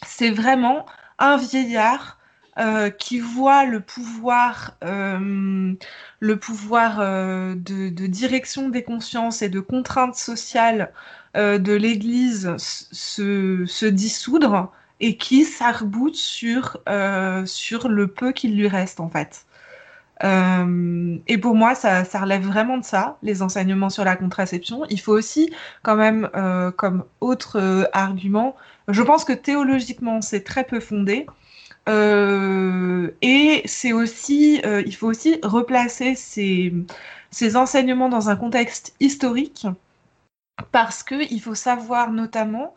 C'est vraiment un vieillard euh, qui voit le pouvoir, le pouvoir de, direction des consciences et de contraintes sociales de l'Église se, se, dissoudre et qui s'arboute sur, sur le peu qu'il lui reste en fait. Euh, et pour moi, ça, relève vraiment de ça, les enseignements sur la contraception. Il faut aussi, quand même, euh, comme autre euh, argument, je pense que théologiquement, c'est très peu fondé. et c'est aussi, il faut aussi replacer ces, enseignements dans un contexte historique, parce qu'il faut savoir notamment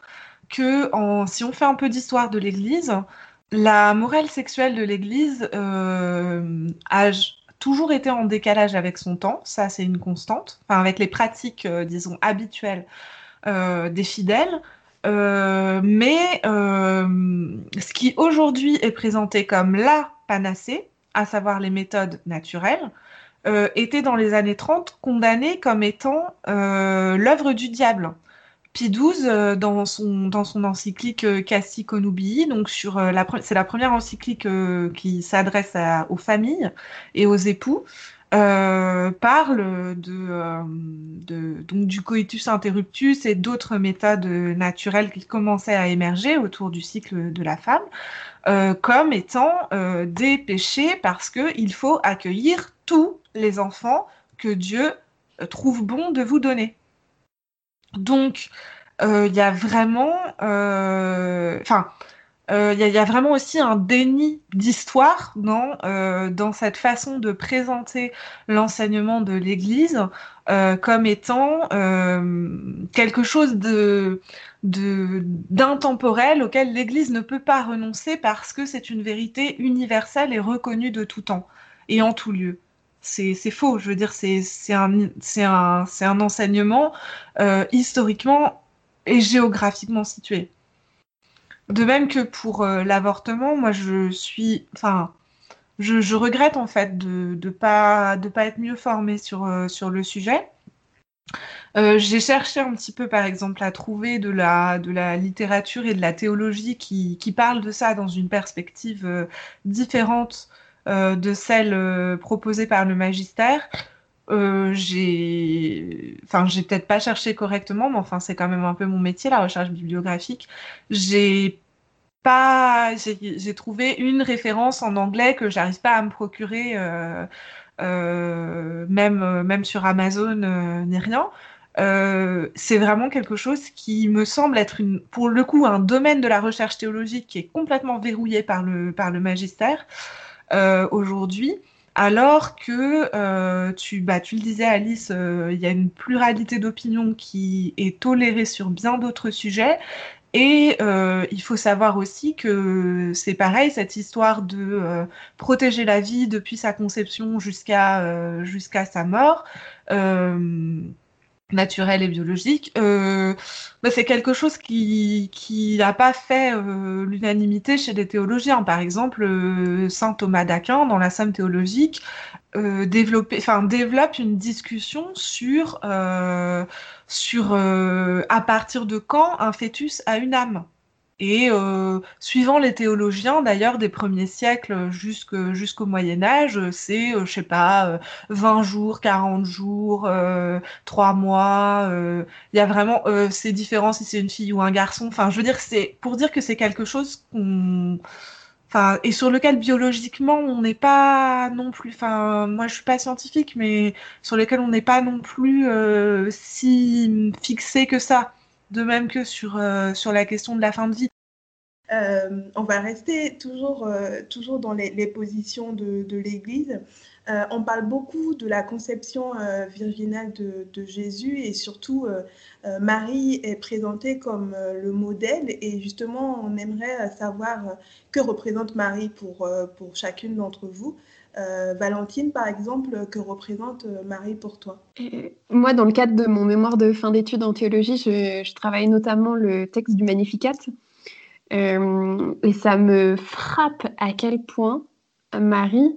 que si on fait un peu d'histoire de l'Église, la morale sexuelle de l'Église euh, a toujours été en décalage avec son temps, ça c'est une constante, avec les pratiques, euh, disons, habituelles euh, des fidèles. mais ce qui aujourd'hui est présenté comme la panacée, à savoir les méthodes naturelles, était dans les années 30 condamné comme étant l'œuvre du diable. Pie XII, euh, dans, son, encyclique euh, Cassi Conubii, euh, c'est la première encyclique qui s'adresse aux familles et aux époux, parle de, de, du coitus interruptus et d'autres méthodes naturelles qui commençaient à émerger autour du cycle de la femme, comme étant des péchés parce qu'il faut accueillir tous les enfants que Dieu trouve bon de vous donner. Donc, euh, il y a vraiment, euh, euh, aussi un déni d'histoire dans, dans cette façon de présenter l'enseignement de l'Église comme étant quelque chose de d'intemporel auquel l'Église ne peut pas renoncer parce que c'est une vérité universelle et reconnue de tout temps et en tout lieu c'est faux. Je veux dire, c'est un, enseignement euh, historiquement et géographiquement situé. de même que pour l'avortement, moi je suis, enfin, je, regrette en fait de ne pas, être mieux formée sur, sur le sujet. j'ai cherché un petit peu, par exemple, à trouver de la, littérature et de la théologie qui parlent de ça dans une perspective différente de celle proposée par le magistère. Euh, j'ai, enfin, j'ai peut-être pas cherché correctement, mais enfin, c'est quand même un peu mon métier, la recherche bibliographique. J'ai pas, j'ai trouvé une référence en anglais que j'arrive pas à me procurer, euh, euh, même, même sur Amazon ni rien. c'est vraiment quelque chose qui me semble être une, pour le coup un domaine de la recherche théologique qui est complètement verrouillé par le, par le magistère aujourd'hui alors que euh, tu, bah, tu le disais Alice, euh, il y a une pluralité d'opinions qui est tolérée sur bien d'autres sujets. Et euh, il faut savoir aussi que c'est pareil, cette histoire de protéger la vie depuis sa conception jusqu'à jusqu'à sa mort naturel et biologique, euh, bah, c'est quelque chose qui qui n'a pas fait euh, l'unanimité chez des théologiens. Par exemple, euh, saint Thomas d'Aquin, dans la Somme théologique, enfin développe une discussion sur sur à partir de quand un fœtus a une âme. Et euh, suivant les théologiens, d'ailleurs, des premiers siècles jusqu'au Moyen Âge, c'est, euh, je sais pas, 20 euh, jours, 40 jours, 3 mois. Il y a vraiment ces différences si c'est une fille ou un garçon. Enfin, je veux dire, c'est pour dire que c'est quelque chose qu'on... Enfin, et sur lequel biologiquement on n'est pas non plus. Enfin, moi je suis pas scientifique, mais sur lequel on n'est pas non plus si fixé que ça de même que sur, euh, sur la question de la fin de vie. Euh, on va rester toujours, euh, toujours dans les, positions de, de l'Église. on parle beaucoup de la conception virginale de, de, Jésus et surtout Marie est présentée comme le modèle et justement on aimerait savoir que représente Marie pour, pour chacune d'entre vous. Euh, Valentine, par exemple, que représente euh, Marie pour toi? Moi, dans le cadre de mon mémoire de fin d'études en théologie, je, travaille notamment le texte du Magnificat. Euh, et ça me frappe à quel point Marie,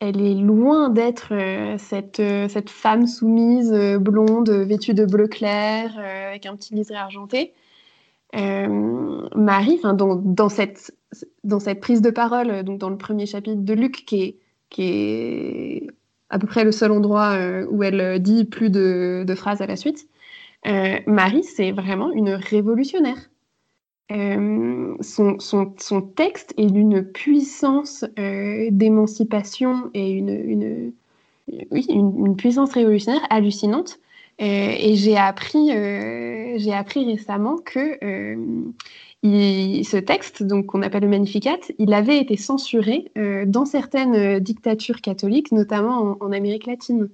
elle est loin d'être cette, cette femme soumise, blonde, vêtue de bleu clair, avec un petit liseré argenté. Marie, dans, dans, cette, dans cette prise de parole, donc dans le premier chapitre de Luc, qui est qui est à peu près le seul endroit euh, où elle dit plus de, phrases à la suite. Euh, Marie, c'est vraiment une révolutionnaire. Euh, son, son, texte est d'une puissance d'émancipation et une, une, oui, une, puissance révolutionnaire hallucinante. et j'ai appris, j'ai appris récemment que ce texte, donc qu'on appelle le Magnificat, il avait été censuré euh, dans certaines euh, dictatures catholiques, notamment en, Amérique latine.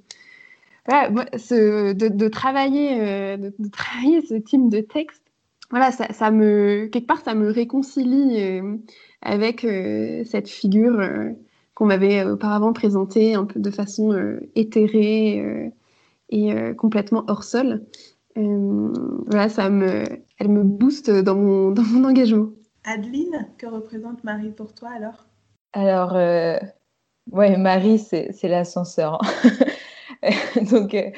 de, travailler, euh, de, travailler ce type de texte, voilà, quelque part ça me réconcilie avec cette figure qu'on m'avait auparavant présentée un peu de façon éthérée et complètement hors sol. voilà, ça me elle me booste dans mon, dans mon engagement. Adeline, que représente Marie pour toi alors? Alors, euh, ouais, Marie, c'est l'ascenseur. Hein. Donc, euh,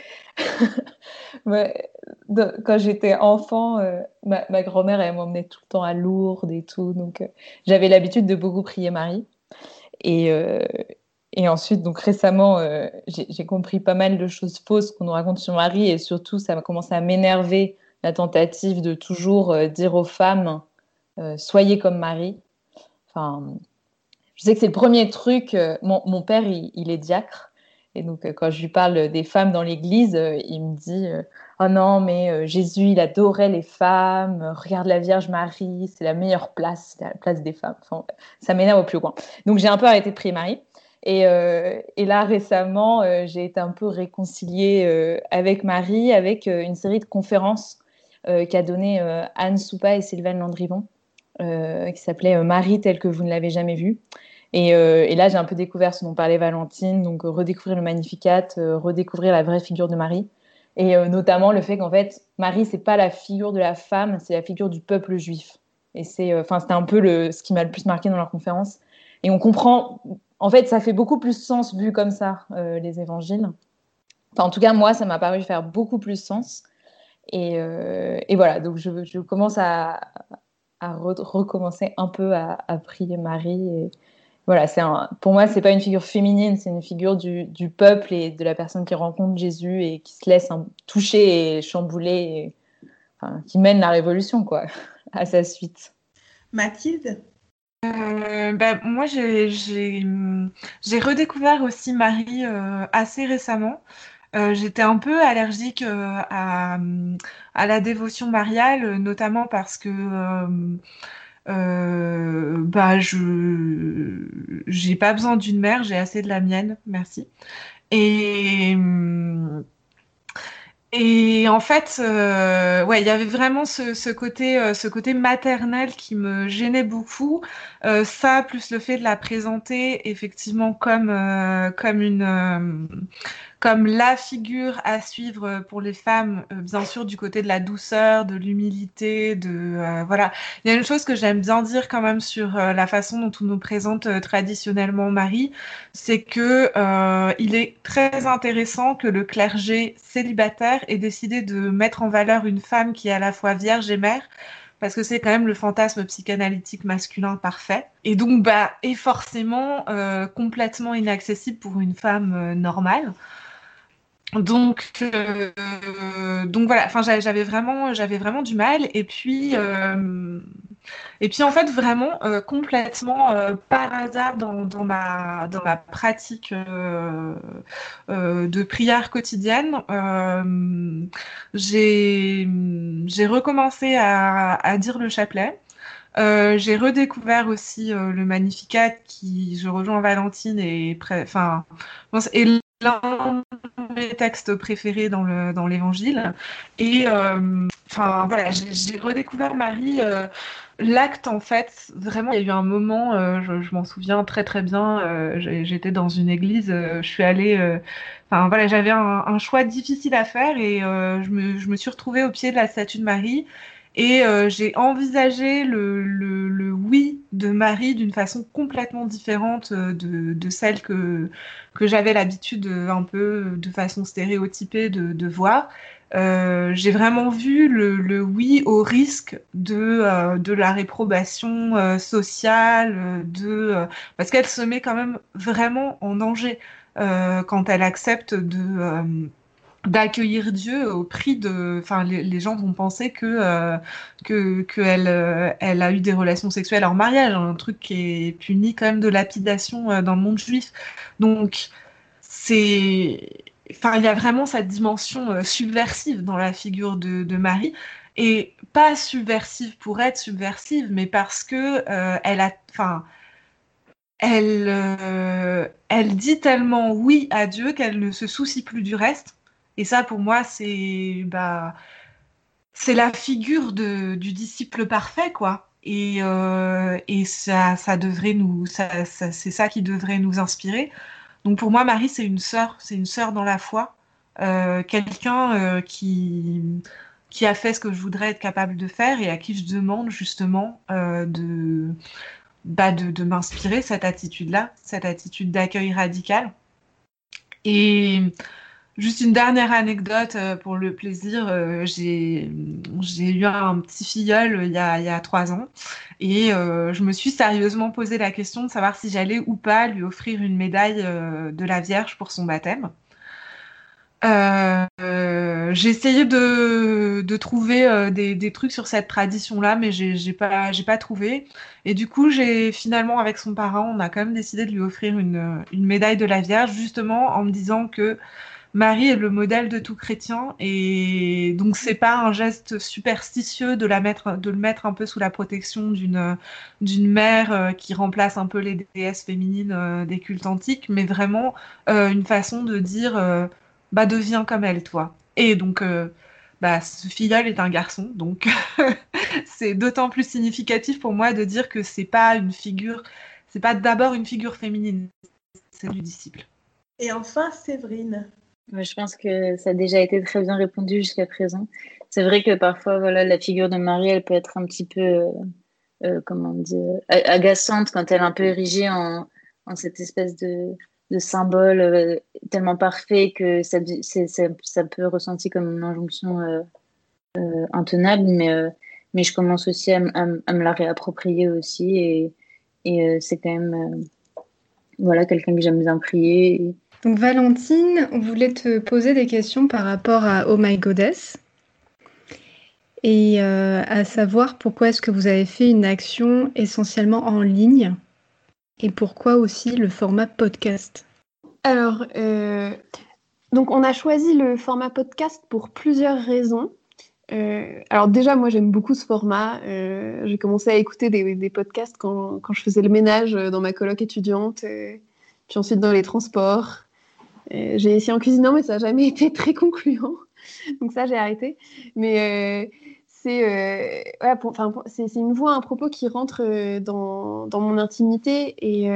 quand j'étais enfant, euh, ma, ma grand-mère, elle m'emmenait tout le temps à Lourdes et tout. Donc, j'avais l'habitude de beaucoup prier Marie. Et, et ensuite, donc récemment, j'ai compris pas mal de choses fausses qu'on nous raconte sur Marie. Et surtout, ça m'a commencé à m'énerver la tentative de toujours euh, dire aux femmes euh, soyez comme Marie. Enfin, je sais que c'est le premier truc. Euh, mon, père, il, est diacre. Et donc, quand je lui parle des femmes dans l'église, il me dit Oh non, mais Jésus, il adorait les femmes. Regarde la Vierge Marie, c'est la meilleure place, la place des femmes. ça m'énerve au plus loin. Donc, j'ai un peu arrêté de prier Marie. Et, et là, récemment, j'ai été un peu réconciliée avec Marie avec une série de conférences qu'a donné euh, Anne Soupa et Sylvain Landrivon, euh, qui s'appelait Marie telle que vous ne l'avez jamais vue. Et, là, j'ai un peu découvert ce dont parlait Valentine, donc redécouvrir le Magnificat, redécouvrir la vraie figure de Marie, et notamment le fait qu'en fait, Marie, c'est pas la figure de la femme, c'est la figure du peuple juif. Et c'est, enfin, c'était un peu le, ce qui m'a le plus marqué dans leur conférence. Et on comprend, en fait, ça fait beaucoup plus sens vu comme ça, les évangiles. Enfin, en tout cas, moi, ça m'a paru faire beaucoup plus sens. Et, et voilà, donc je, je commence à, à recommencer un peu à, à prier Marie. Et, voilà, c'est pour moi, c'est pas une figure féminine, c'est une figure du, du, peuple et de la personne qui rencontre Jésus et qui se laisse toucher et chambouler, enfin, qui mène la révolution, quoi, à sa suite. Mathilde? Euh, bah, moi, j'ai redécouvert aussi Marie euh, assez récemment. Euh, j'étais un peu allergique à, à, la dévotion mariale, notamment parce que euh, bah je j'ai pas besoin d'une mère, j'ai assez de la mienne, merci. Et et en fait, euh, ouais, il y avait vraiment ce, côté, euh, ce côté maternel qui me gênait beaucoup. Euh, ça, plus le fait de la présenter effectivement comme, euh, comme une, comme la figure à suivre pour les femmes, euh, bien sûr du côté de la douceur, de l'humilité, de euh, voilà. Il y a une chose que j'aime bien dire quand même sur euh, la façon dont on nous présente traditionnellement Marie, c'est que il est très intéressant que le clergé célibataire ait décidé de mettre en valeur une femme qui est à la fois vierge et mère parce que c'est quand même le fantasme psychanalytique masculin parfait et donc bah est forcément complètement inaccessible pour une femme normale donc, euh, donc voilà. Enfin, j'avais vraiment, j'avais vraiment du mal. Et puis, euh, et puis en fait, vraiment euh, complètement par hasard dans, dans, ma dans ma pratique de prière quotidienne, j'ai j'ai recommencé à, à, dire le chapelet. j'ai redécouvert aussi le Magnificat qui, je rejoins Valentine et enfin, et l'un de mes textes préférés dans le dans l'évangile. Et euh, enfin voilà j'ai redécouvert Marie euh, l'acte en fait vraiment il y a eu un moment euh, je, m'en souviens très très bien j'étais dans une église je suis allée enfin voilà j'avais un, un, choix difficile à faire et je me, je me suis retrouvée au pied de la statue de Marie et euh, j'ai envisagé le, oui de Marie d'une façon complètement différente euh, de, celle que, que j'avais l'habitude un peu de façon stéréotypée de, voir. Euh, j'ai vraiment vu le, oui au risque de, euh, de la réprobation euh, sociale, de, parce qu'elle se met quand même vraiment en danger quand elle accepte de d'accueillir Dieu au prix de enfin les, gens vont penser que euh, que qu'elle euh, elle a eu des relations sexuelles en mariage un truc qui est puni quand même de lapidation euh, dans le monde juif. Donc c'est enfin il y a vraiment cette dimension subversive dans la figure de, de Marie. Et pas subversive pour être subversive mais parce que elle a enfin elle, elle dit tellement oui à Dieu qu'elle ne se soucie plus du reste et ça, pour moi, c'est bah, c'est la figure de, du disciple parfait, quoi. Et, euh, et ça, ça devrait nous, ça, ça, c'est ça qui devrait nous inspirer. Donc pour moi, Marie, c'est une sœur, c'est une sœur dans la foi, euh, quelqu'un euh, qui qui a fait ce que je voudrais être capable de faire et à qui je demande justement de bah, de, de m'inspirer cette attitude-là, cette attitude d'accueil radical. Et Juste une dernière anecdote euh, pour le plaisir. Euh, j'ai eu un petit filleul euh, il y a, trois ans et je me suis sérieusement posé la question de savoir si j'allais ou pas lui offrir une médaille de la Vierge pour son baptême. J'ai essayé de, trouver des, trucs sur cette tradition-là, mais j'ai pas, pas trouvé. Et du coup, j'ai finalement, avec son parent, on a quand même décidé de lui offrir une médaille de la Vierge, justement en me disant que Marie est le modèle de tout chrétien et donc c'est pas un geste superstitieux de la mettre, le mettre un peu sous la protection d'une mère euh, qui remplace un peu les déesses féminines euh, des cultes antiques, mais vraiment euh, une façon de dire bah deviens comme elle toi. Et donc bah ce filleul est un garçon, donc c'est d'autant plus significatif pour moi de dire que c'est pas une figure, c'est pas d'abord une figure féminine, c'est du disciple. Et enfin, Séverine. Je pense que ça a déjà été très bien répondu jusqu'à présent. C'est vrai que parfois, voilà, la figure de Marie, elle peut être un petit peu, comment dire, agaçante quand elle est un peu érigée en, en cette espèce de, de symbole tellement parfait que ça, ça, peut ressentir comme une injonction intenable, mais, mais je commence aussi à, me la réapproprier aussi et, et c'est quand même voilà, quelqu'un que j'aime bien prier. Donc Valentine, on voulait te poser des questions par rapport à Oh My Goddess et euh, à savoir pourquoi est-ce que vous avez fait une action essentiellement en ligne et pourquoi aussi le format podcast? Alors, euh, donc on a choisi le format podcast pour plusieurs raisons. Euh, alors déjà, moi j'aime beaucoup ce format. j'ai commencé à écouter des, podcasts quand, quand, je faisais le ménage dans ma coloc étudiante, puis ensuite dans les transports. J'ai essayé en cuisinant, mais ça n'a jamais été très concluant. Donc ça, j'ai arrêté. Mais euh, c'est euh, c'est une voix, un propos qui rentre euh, dans, mon intimité et,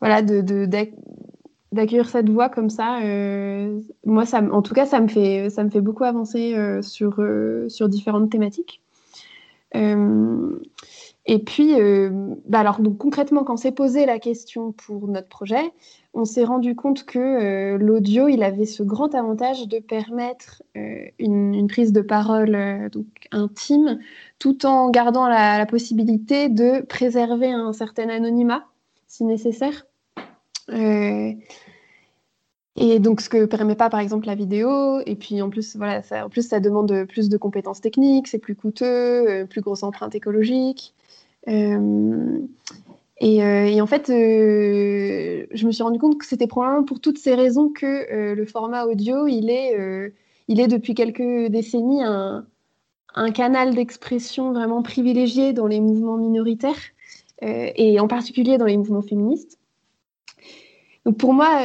voilà, d'accueillir cette voix comme ça, moi, ça, en tout cas, ça me fait, ça me fait beaucoup avancer sur différentes thématiques. Et puis, bah alors, donc, concrètement, quand s'est posé la question pour notre projet, on s'est rendu compte que euh, l'audio, il avait ce grand avantage de permettre euh, une, prise de parole euh, donc intime, tout en gardant la, possibilité de préserver un certain anonymat, si nécessaire. Et donc, ce que permet pas, par exemple, la vidéo. Et puis, en plus, voilà, ça, en plus, ça demande plus de compétences techniques, c'est plus coûteux, plus grosse empreinte écologique. Euh, et, en fait, euh, je me suis rendu compte que c'était probablement pour toutes ces raisons que euh, le format audio, il est, il est depuis quelques décennies un canal d'expression vraiment privilégié dans les mouvements minoritaires et en particulier dans les mouvements féministes. Pour moi,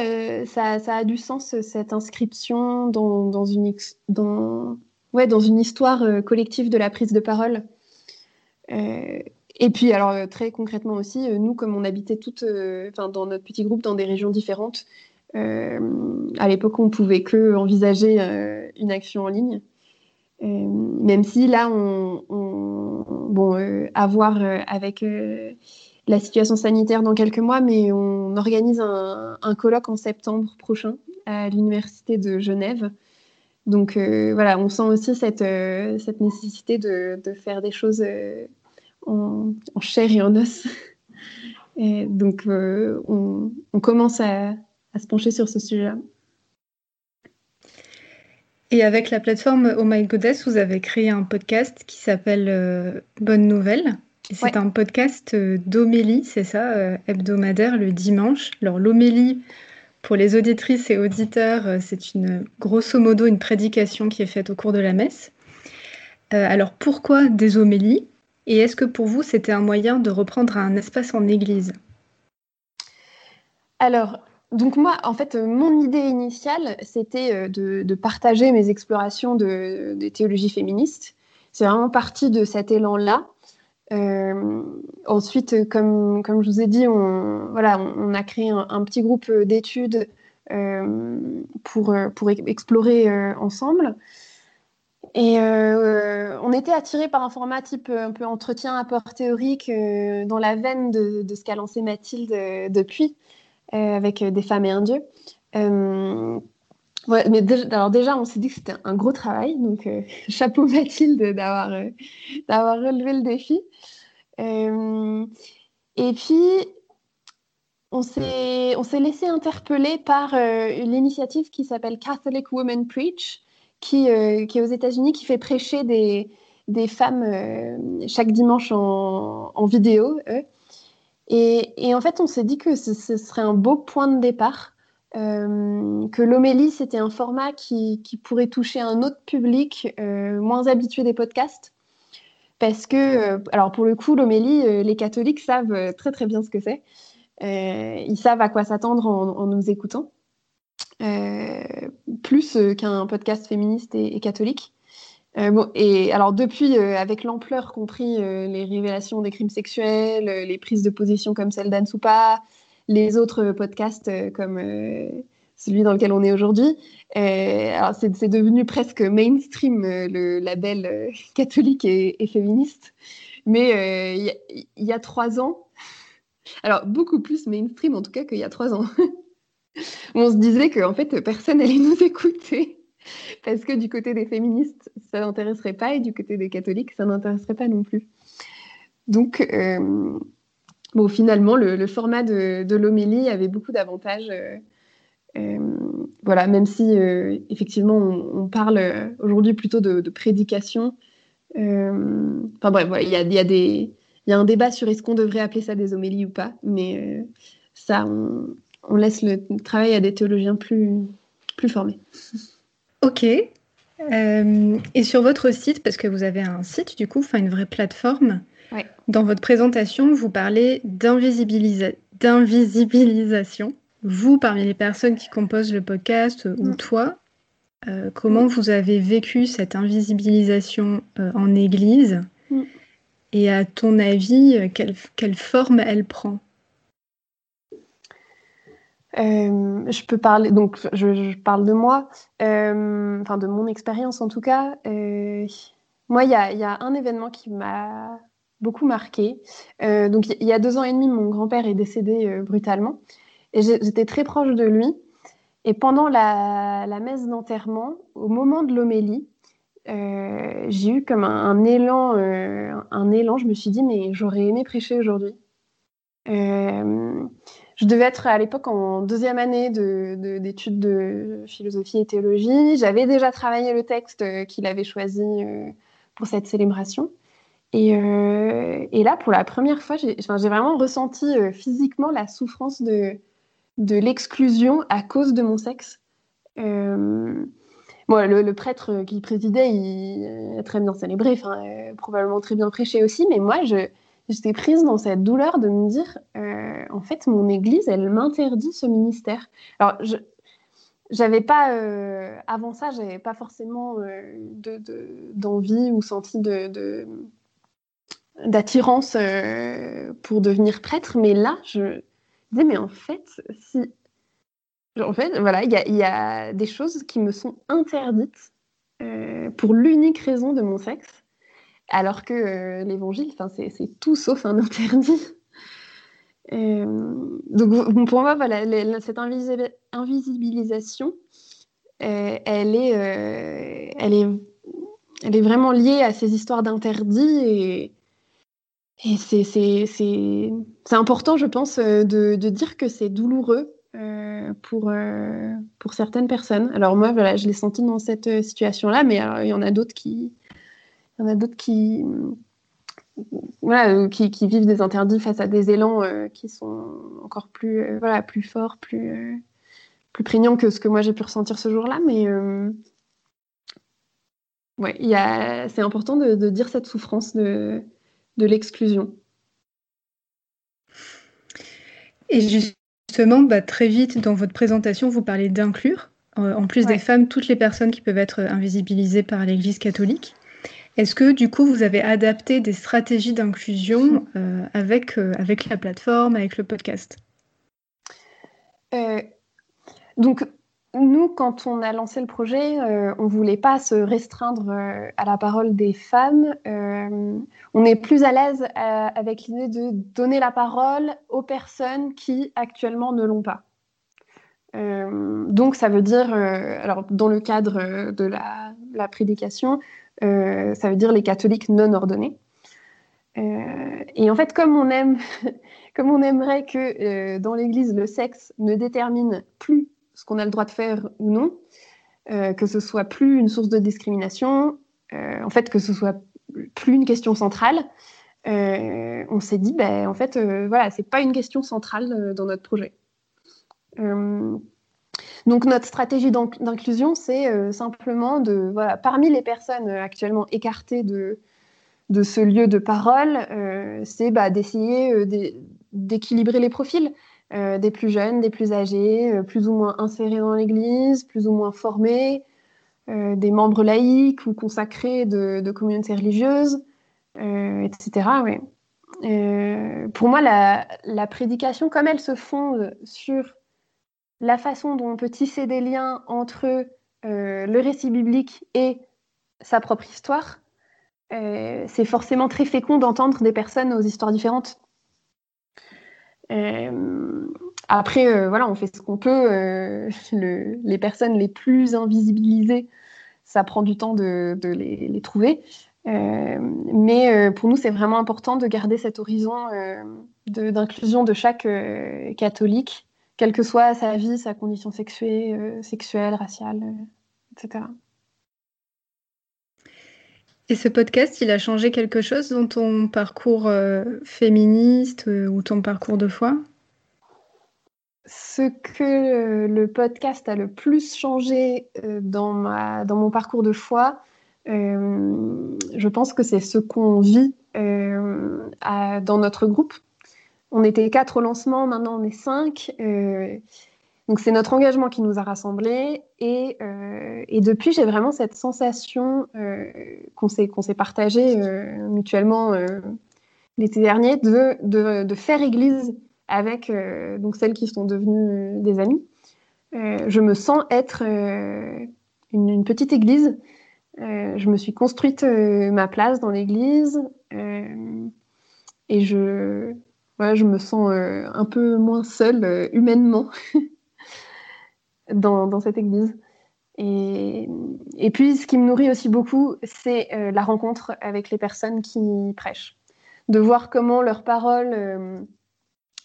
ça, ça, a du sens cette inscription dans, une, dans, ouais, dans une histoire collective de la prise de parole. Et puis, alors, euh, très concrètement aussi, euh, nous, comme on habitait toutes, euh, dans notre petit groupe, dans des régions différentes, à l'époque, on pouvait que envisager une action en ligne. même si là, on, bon, à voir avec la situation sanitaire dans quelques mois, mais on organise un, colloque en septembre prochain à l'Université de Genève. Donc voilà, on sent aussi cette, cette nécessité de, faire des choses en, chair et en os. Donc, euh, on, commence à, se pencher sur ce sujet-là. Et avec la plateforme Oh My Goddess, vous avez créé un podcast qui s'appelle euh, Bonne Nouvelle. C'est un podcast euh, d'homélie, c'est ça, hebdomadaire le dimanche. Alors l'homélie, pour les auditrices et auditeurs, c'est une grosso modo une prédication qui est faite au cours de la messe. alors pourquoi des homélies? Et est-ce que pour vous, c'était un moyen de reprendre un espace en église? Alors, donc moi, en fait, mon idée initiale, c'était euh, de, partager mes explorations de, théologie féministe. C'est vraiment parti de cet élan-là. Euh, ensuite, comme, comme je vous ai dit, on, voilà, on, a créé un, petit groupe d'études euh, pour, pour explorer ensemble. Et euh, on était attiré par un format type euh, un peu entretien apport théorique euh, dans la veine de, de ce qu'a lancé Mathilde depuis, avec des femmes et un dieu. Ouais, mais déjà, alors déjà, on s'est dit que c'était un gros travail, donc chapeau Mathilde d'avoir d'avoir relevé le défi. et puis, on s'est laissé interpeller par l'initiative qui s'appelle Catholic Women Preach, euh, qui, est aux États-Unis, qui fait prêcher des, des femmes euh, chaque dimanche en, en vidéo. Et, et, en fait, on s'est dit que ce, serait un beau point de départ, euh, que l'homélie, c'était un format qui, pourrait toucher un autre public moins habitué des podcasts. Parce que, alors pour le coup, l'homélie, les catholiques savent très très bien ce que c'est. ils savent à quoi s'attendre en, nous écoutant. Euh, plus euh, qu'un podcast féministe et, catholique. Euh, bon, et alors depuis, avec l'ampleur qu'ont pris les révélations des crimes sexuels, les prises de position comme celle d'Anne Soupa, les autres podcasts comme celui dans lequel on est aujourd'hui. alors c'est devenu presque mainstream le label catholique et, féministe, mais il y, a trois ans, alors beaucoup plus mainstream en tout cas qu'il y a trois ans. on se disait qu'en en fait personne allait nous écouter parce que du côté des féministes, ça n'intéresserait pas, et du côté des catholiques, ça n'intéresserait pas non plus. Donc, euh, bon, finalement, le, format de, l'homélie avait beaucoup d'avantages. Euh, euh, voilà, même si effectivement on, parle aujourd'hui plutôt de, prédication. Enfin bref, il y, a, y, y, a un débat sur est-ce qu'on devrait appeler ça des homélies ou pas, mais ça, on, on, laisse le travail à des théologiens plus, plus formés. Ok. Euh, et sur votre site, parce que vous avez un site du coup, enfin une vraie plateforme, dans votre présentation, vous parlez d'invisibilisation. Vous, parmi les personnes qui composent le podcast, ou mm. toi, euh, comment mm. vous avez vécu cette invisibilisation euh, en Église? Mm. Et à ton avis, quelle, quelle forme elle prend? Euh, je peux parler, donc je, parle de moi, euh, enfin de mon expérience en tout cas. Euh, moi, il y a, un événement qui m'a beaucoup marqué. donc il y a deux ans et demi, mon grand-père est décédé brutalement et j'étais très proche de lui. Et pendant la, messe d'enterrement, au moment de l'homélie, j'ai eu comme un, élan, un élan. Je me suis dit mais j'aurais aimé prêcher aujourd'hui. Je devais être à l'époque en deuxième année d'études de, philosophie et théologie. J'avais déjà travaillé le texte euh, qu'il avait choisi euh, pour cette célébration. Euh, et, là, pour la première fois, j'ai vraiment ressenti physiquement la souffrance de, l'exclusion à cause de mon sexe. le, prêtre qui présidait, il a très bien célébré, probablement très bien prêché aussi, mais moi, j'étais prise dans cette douleur de me dire, euh, en fait, mon Église, elle m'interdit ce ministère. Alors, j'avais pas, euh, avant ça, j'avais pas forcément euh, d'envie ou senti de, d'attirance pour devenir prêtre, mais là, je disais, mais en fait, si. En fait, voilà, il y, a, des choses qui me sont interdites pour l'unique raison de mon sexe. Alors que euh, l'évangile, c'est tout sauf un interdit. Euh, donc pour moi, voilà, cette invisibilisation, euh, elle, est, elle, est, elle est vraiment liée à ces histoires d'interdits et, et c'est important, je pense, de, de dire que c'est douloureux pour, pour certaines personnes. Alors moi, voilà, je l'ai senti dans cette situation-là, mais il y en a d'autres qui, il y en a d'autres qui, voilà, euh, qui, vivent des interdits face à des élans euh, qui sont encore plus, euh, voilà, plus forts, plus, plus prégnants que ce que moi j'ai pu ressentir ce jour-là. Mais ouais, c'est important de, dire cette souffrance de, de l'exclusion. Et justement, bah, très vite dans votre présentation, vous parlez d'inclure, en plus des femmes, toutes les personnes qui peuvent être invisibilisées par l'Église catholique. Est-ce que du coup vous avez adapté des stratégies d'inclusion euh, avec, euh, avec la plateforme, avec le podcast? Euh, Donc nous, quand on a lancé le projet, on ne voulait pas se restreindre à la parole des femmes. on est plus à l'aise avec l'idée de donner la parole aux personnes qui actuellement ne l'ont pas. donc ça veut dire, alors dans le cadre de la, la prédication, euh, ça veut dire les catholiques non ordonnés. Euh, et en fait, comme on aime, comme on aimerait que euh, dans l'Église le sexe ne détermine plus ce qu'on a le droit de faire ou non, que ce soit plus une source de discrimination, en fait que ce soit plus une question centrale, on s'est dit, ben, en fait, voilà, c'est pas une question centrale dans notre projet. Donc notre stratégie d'inclusion, c'est euh, simplement de, voilà, parmi les personnes euh, actuellement écartées de, ce lieu de parole, euh, c'est bah, d'essayer d'équilibrer les profils. Des plus jeunes, des plus âgés, plus ou moins insérés dans l'Église, plus ou moins formés, des membres laïcs ou consacrés de, communautés religieuses, etc. pour moi, la, la, prédication, comme elle se fonde sur la façon dont on peut tisser des liens entre le récit biblique et sa propre histoire, c'est forcément très fécond d'entendre des personnes aux histoires différentes. Après, voilà, on fait ce qu'on peut. les personnes les plus invisibilisées, ça prend du temps de, les, trouver. Euh, mais euh, pour nous, c'est vraiment important de garder cet horizon euh, d'inclusion de, chaque catholique, quelle que soit sa vie, sa condition sexuelle, raciale, etc. Et ce podcast, il a changé quelque chose dans ton parcours féministe ou ton parcours de foi? Ce que le podcast a le plus changé dans, ma, dans mon parcours de foi, euh, je pense que c'est ce qu'on vit euh, dans notre groupe. On était quatre au lancement, maintenant on est cinq. Euh, donc c'est notre engagement qui nous a rassemblés. Et, et depuis, j'ai vraiment cette sensation qu'on s'est qu'on s'est partagée mutuellement l'été dernier de, de, faire église avec donc celles qui sont devenues des amies. je me sens être une, petite église euh, je me suis construite euh, ma place dans l'église euh, et je, je me sens un peu moins seule humainement dans, cette église. Et, puis, ce qui me nourrit aussi beaucoup, c'est la rencontre avec les personnes qui prêchent. De voir comment leur parole,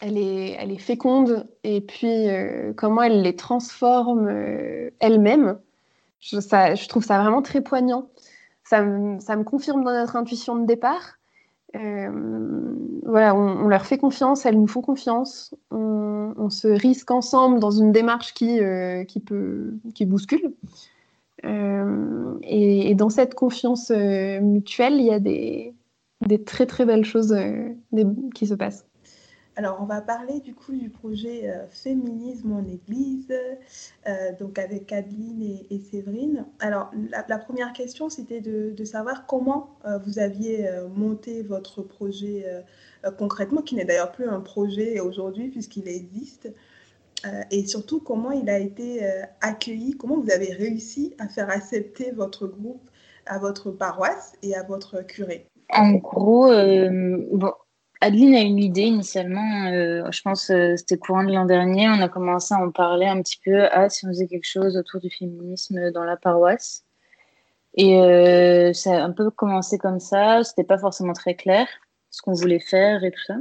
elle, est, elle est féconde et puis comment elle les transforme elles-mêmes je, trouve ça vraiment très poignant. Ça ça me confirme dans notre intuition de départ. Euh, voilà, on, leur fait confiance, elles nous font confiance. On, se risque ensemble dans une démarche qui, euh, qui, peut, qui bouscule. Euh, et, dans cette confiance mutuelle, il y a des, des très très belles choses qui se passent. Alors, on va parler du coup du projet euh, Féminisme en Église, euh, donc avec Adeline et, Séverine. Alors, la, première question, c'était de, savoir comment euh, vous aviez monté votre projet concrètement, qui n'est d'ailleurs plus un projet aujourd'hui puisqu'il existe, et surtout comment il a été accueilli, comment vous avez réussi à faire accepter votre groupe à votre paroisse et à votre curé? En gros, bon Adeline a une idée initialement, euh, je pense euh, c'était courant de l'an dernier, on a commencé à en parler un petit peu, ah, si on faisait quelque chose autour du féminisme dans la paroisse. Et euh, ça a un peu commencé comme ça, c'était pas forcément très clair ce qu'on voulait faire et tout ça.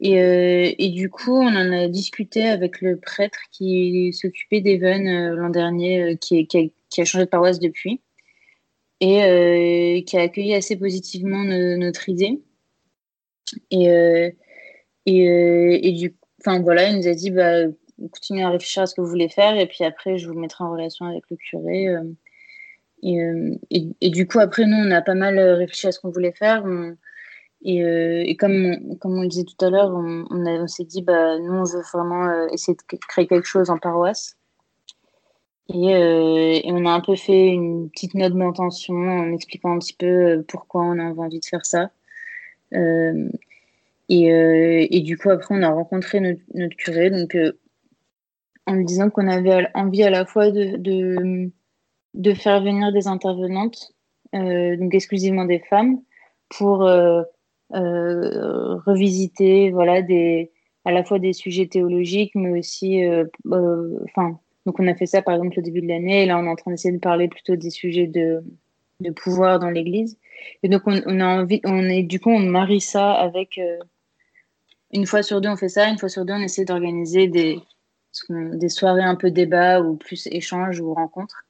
Et, euh, et, du coup, on en a discuté avec le prêtre qui s'occupait d'Even l'an dernier, qui, a, changé de paroisse depuis, et qui a accueilli assez positivement notre idée. Et, euh, et, euh, et, du enfin voilà, il nous a dit bah, continuez à réfléchir à ce que vous voulez faire et puis après je vous mettrai en relation avec le curé. Euh, et, et, du coup, après, nous, on a pas mal réfléchi à ce qu'on voulait faire. et, et, comme, on, comme on le disait tout à l'heure, on, on, s'est dit, bah, nous, on veut vraiment essayer de créer quelque chose en paroisse. Et, on a un peu fait une petite note d'intention en expliquant un petit peu pourquoi on a envie de faire ça. Euh, et, euh, et, du coup, après, on a rencontré notre, curé, donc euh, en lui disant qu'on avait envie à la fois de, faire venir des intervenantes, donc exclusivement des femmes, pour revisiter voilà, des, à la fois des sujets théologiques, mais aussi, enfin, donc on a fait ça par exemple au début de l'année, et là on est en train d'essayer de parler plutôt des sujets de pouvoir dans l'Église. Et donc, on, a envie, on est, du coup, on marie ça avec. Euh, une fois sur deux, on fait ça. Une fois sur deux, on essaie d'organiser des, des soirées un peu débat ou plus échanges ou rencontres.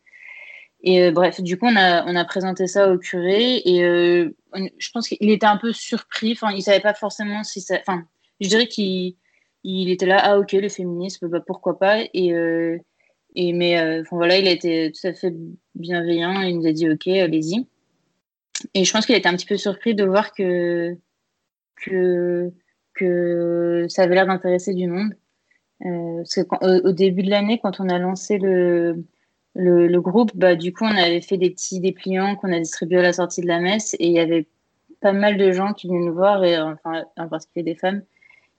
Et euh, bref, du coup, on a, on a présenté ça au curé et euh, je pense qu'il était un peu surpris. Enfin, il savait pas forcément si ça. Enfin, je dirais qu'il il était là, ah ok, le féminisme, bah, pourquoi pas? Et, et mais enfin, voilà, il a été tout à fait bienveillant. Il nous a dit ok, allez-y. Et je pense qu'il était un petit peu surpris de voir que, ça avait l'air d'intéresser du monde. Euh, parce que au, début de l'année, quand on a lancé le, groupe, bah, du coup, on avait fait des petits dépliants qu'on a distribués à la sortie de la messe et il y avait pas mal de gens qui venaient nous voir, et enfin, en particulier des femmes,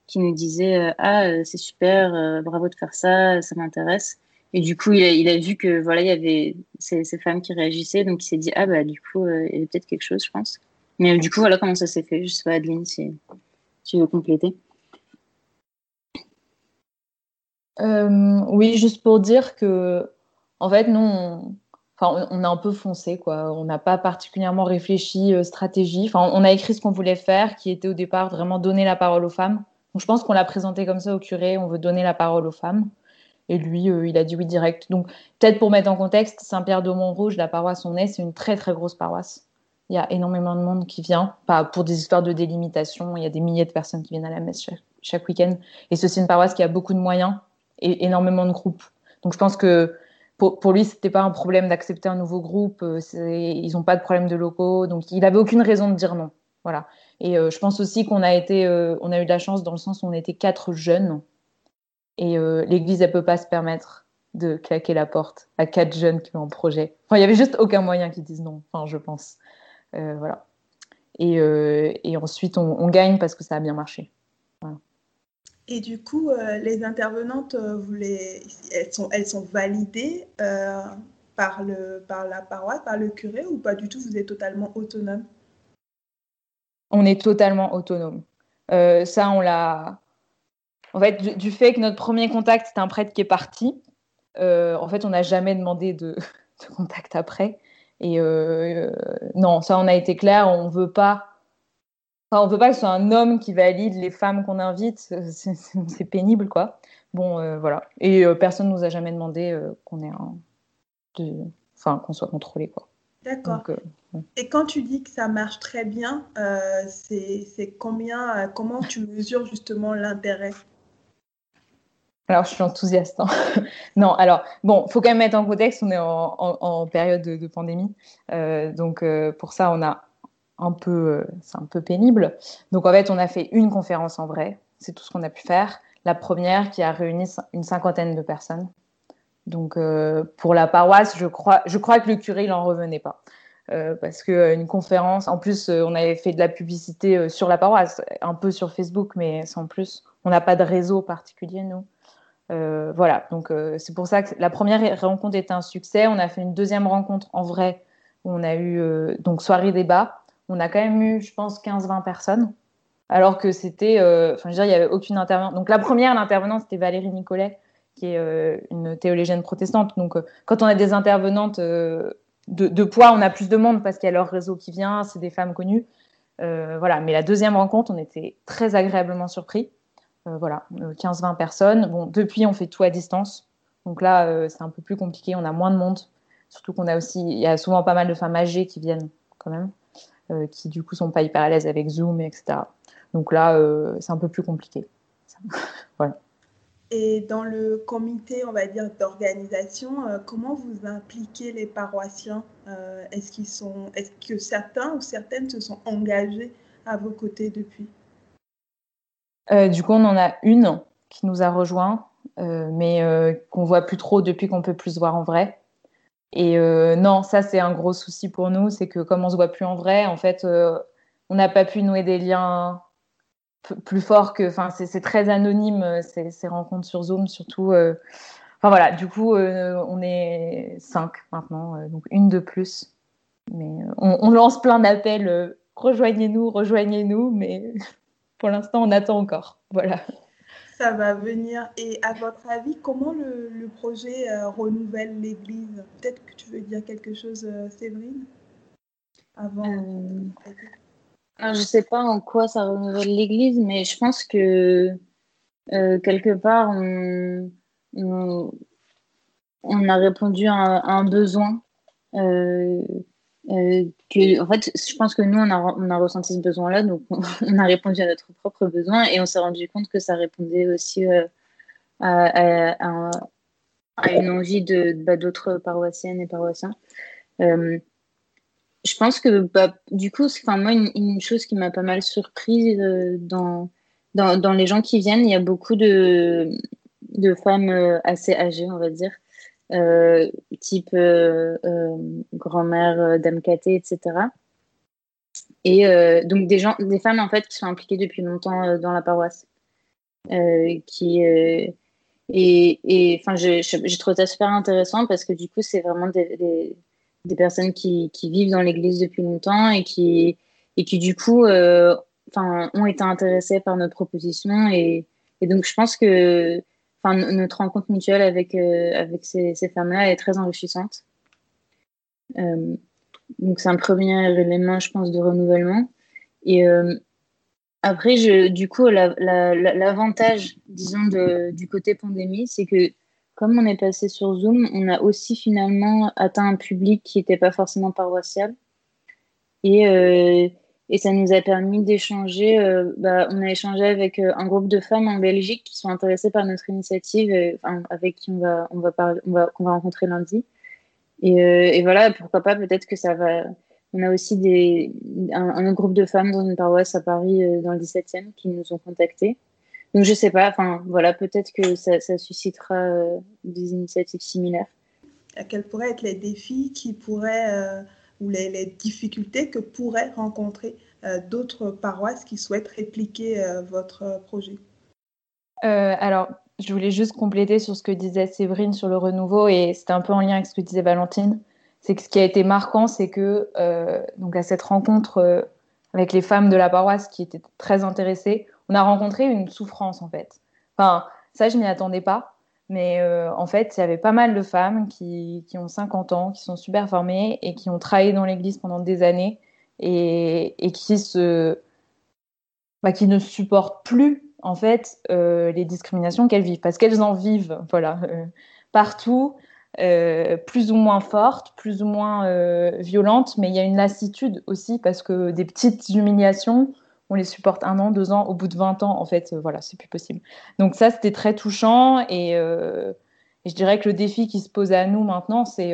qui nous disaient Ah, c'est super, bravo de faire ça, ça m'intéresse. Et du coup, il a, vu que voilà, il y avait ces, femmes qui réagissaient, donc il s'est dit ah bah du coup, il y avait peut-être quelque chose, je pense. Mais du coup, voilà comment ça s'est fait. Je sais pas, Adeline, si tu veux compléter. oui, juste pour dire que, en fait, nous, on, enfin, on a un peu foncé, quoi. On n'a pas particulièrement réfléchi euh, stratégie. Enfin, on a écrit ce qu'on voulait faire, qui était au départ vraiment donner la parole aux femmes. Donc, je pense qu'on l'a présenté comme ça au curé. On veut donner la parole aux femmes. Et lui, euh, il a dit oui direct. Donc, peut-être pour mettre en contexte, Saint-Pierre de Montrouge, la paroisse où on est, c'est une très très grosse paroisse. Il y a énormément de monde qui vient, pas pour des histoires de délimitation. Il y a des milliers de personnes qui viennent à la messe chaque, week-end. Et c'est une paroisse qui a beaucoup de moyens et énormément de groupes. Donc, je pense que pour, pour lui, c'était pas un problème d'accepter un nouveau groupe. Euh, ils n'ont pas de problème de locaux, donc il avait aucune raison de dire non. Voilà. Et euh, je pense aussi qu'on a été, on a eu de la chance dans le sens où on était quatre jeunes et l'Église elle peut pas se permettre de claquer la porte à quatre jeunes qui ont un projet. Enfin, il y avait juste aucun moyen qu'ils disent non. Enfin, je pense. voilà. Et, et ensuite, on, on, gagne parce que ça a bien marché. Voilà. Et du coup, euh, les intervenantes, euh, vous les... elles, sont, elles sont validées euh, par, le, par la paroisse, par le curé, ou pas du tout Vous êtes totalement autonome? On est totalement autonome. ça, on l'a. En fait, du, fait que notre premier contact, c'était un prêtre qui est parti, en fait, on n'a jamais demandé de, de, contact après. Et non, ça, on a été clair, on ne veut pas on veut pas que ce soit un homme qui valide les femmes qu'on invite, c'est pénible, quoi. Bon, euh, voilà. Et euh, personne ne nous a jamais demandé euh, qu'on ait un... enfin, qu'on soit contrôlé, quoi. D'accord. Et quand tu dis que ça marche très bien, c'est combien, comment tu mesures justement l'intérêt? Alors, je suis enthousiaste. Hein. non, alors, bon, faut quand même mettre en contexte, on est en, période de, pandémie. donc, pour ça, on a un peu, euh, c'est un peu pénible. Donc en fait, on a fait une conférence en vrai, c'est tout ce qu'on a pu faire. La première qui a réuni une cinquantaine de personnes. Donc euh, pour la paroisse, je crois, je crois que le curé il en revenait pas. Euh, parce que une conférence, en plus, on avait fait de la publicité sur la paroisse, un peu sur Facebook, mais sans plus. On n'a pas de réseau particulier, nous. Voilà, donc c'est pour ça que la première rencontre était un succès. On a fait une deuxième rencontre en vrai où on a eu donc soirée débat on a quand même eu, je pense, 15-20 personnes. Alors que c'était, euh, enfin, je veux dire, il n'y avait aucune intervenante. Donc, la première, l'intervenante, c'était Valérie Nicolet, qui est euh, une théologienne protestante. Donc, euh, quand on a des intervenantes de, poids, on a plus de monde parce qu'il y a leur réseau qui vient, c'est des femmes connues. voilà. Mais la deuxième rencontre, on était très agréablement surpris. Voilà, 15-20 personnes. Bon, depuis, on fait tout à distance. Donc là, c'est un peu plus compliqué. On a moins de monde. Surtout qu'on a aussi, il y a souvent pas mal de femmes âgées qui viennent quand même. Euh, qui du coup sont pas hyper à l'aise avec Zoom, etc. Donc là, euh, c'est un peu plus compliqué. voilà. Et dans le comité, on va dire, d'organisation, euh, comment vous impliquez les paroissiens? Est-ce qu'ils sont, est-ce que certains ou certaines se sont engagés à vos côtés depuis? Du coup, on en a une qui nous a rejoint, mais qu'on voit plus trop depuis qu'on peut plus se voir en vrai. Et euh, non, ça c'est un gros souci pour nous, c'est que comme on se voit plus en vrai, en fait, euh, on n'a pas pu nouer des liens plus forts que. Enfin, c'est très anonyme euh, ces, rencontres sur Zoom, surtout. Enfin voilà, du coup, on est cinq maintenant, donc une de plus. Mais on lance plein d'appels. rejoignez-nous, rejoignez-nous, mais pour l'instant, on attend encore. Voilà ça va venir. Et à votre avis, comment le, projet euh, renouvelle l'Église? Peut-être que tu veux dire quelque chose, euh, Séverine? Avant. Euh, je ne sais pas en quoi ça renouvelle l'Église, mais je pense que quelque part, on, on, a répondu à un, besoin. Euh, que, en fait, je pense que nous, on a, on a ressenti ce besoin-là, donc on, a répondu à notre propre besoin et on s'est rendu compte que ça répondait aussi euh, à, à, à, une envie de bah, d'autres paroissiennes et paroissiens. Euh, je pense que bah, du coup, enfin, moi, une, une, chose qui m'a pas mal surprise dans, dans, dans, les gens qui viennent, il y a beaucoup de, de femmes assez âgées, on va dire, euh, type euh, euh, grand-mère d'Amkaté, etc. Et donc des gens, des femmes en fait qui sont impliquées depuis longtemps dans la paroisse. qui et enfin, j'ai trouvé ça super intéressant parce que du coup, c'est vraiment des, des, personnes qui, qui, vivent dans l'Église depuis longtemps et qui, et qui du coup, enfin, ont été intéressées par notre proposition et, et donc je pense que notre rencontre mutuelle avec, avec ces, ces femmes-là est très enrichissante. Euh, donc c'est un premier élément, je pense, de renouvellement. Et euh, après, du coup, l'avantage, disons, du côté pandémie, c'est que comme on est passé sur Zoom, on a aussi finalement atteint un public qui n'était pas forcément paroissial. Et, euh, et ça nous a permis d'échanger. bah, on a échangé avec un groupe de femmes en Belgique qui sont intéressées par notre initiative, avec qui on va, on va, on va, rencontrer lundi. Et, euh, et, voilà, pourquoi pas, peut-être que ça va. On a aussi des, un, groupe de femmes dans une paroisse à Paris, euh, dans le 17e, qui nous ont contactés. Donc je sais pas, enfin voilà, peut-être que ça, suscitera euh, des initiatives similaires. Quels pourraient être les défis qui pourraient, ou les, difficultés que pourraient rencontrer d'autres paroisses qui souhaitent répliquer votre projet? Alors, je voulais juste compléter sur ce que disait Séverine sur le renouveau et c'était un peu en lien avec ce que disait Valentine. C'est que ce qui a été marquant, c'est que euh, donc à cette rencontre euh, avec les femmes de la paroisse qui étaient très intéressées, on a rencontré une souffrance en fait. Enfin, ça, je m'y attendais pas. Mais euh, en fait, il y avait pas mal de femmes qui, qui, ont 50 ans, qui sont super formées et qui ont travaillé dans l'église pendant des années et, et qui, se, bah, qui ne supportent plus en fait euh, les discriminations qu'elles vivent, parce qu'elles en vivent, voilà, euh, partout, plus ou moins fortes, plus ou moins violentes, mais il y a une lassitude aussi parce que des petites humiliations, on les supporte un an, deux ans, au bout de 20 ans, en fait, voilà, c'est plus possible. Donc ça, c'était très touchant et, et, je dirais que le défi qui se pose à nous maintenant, c'est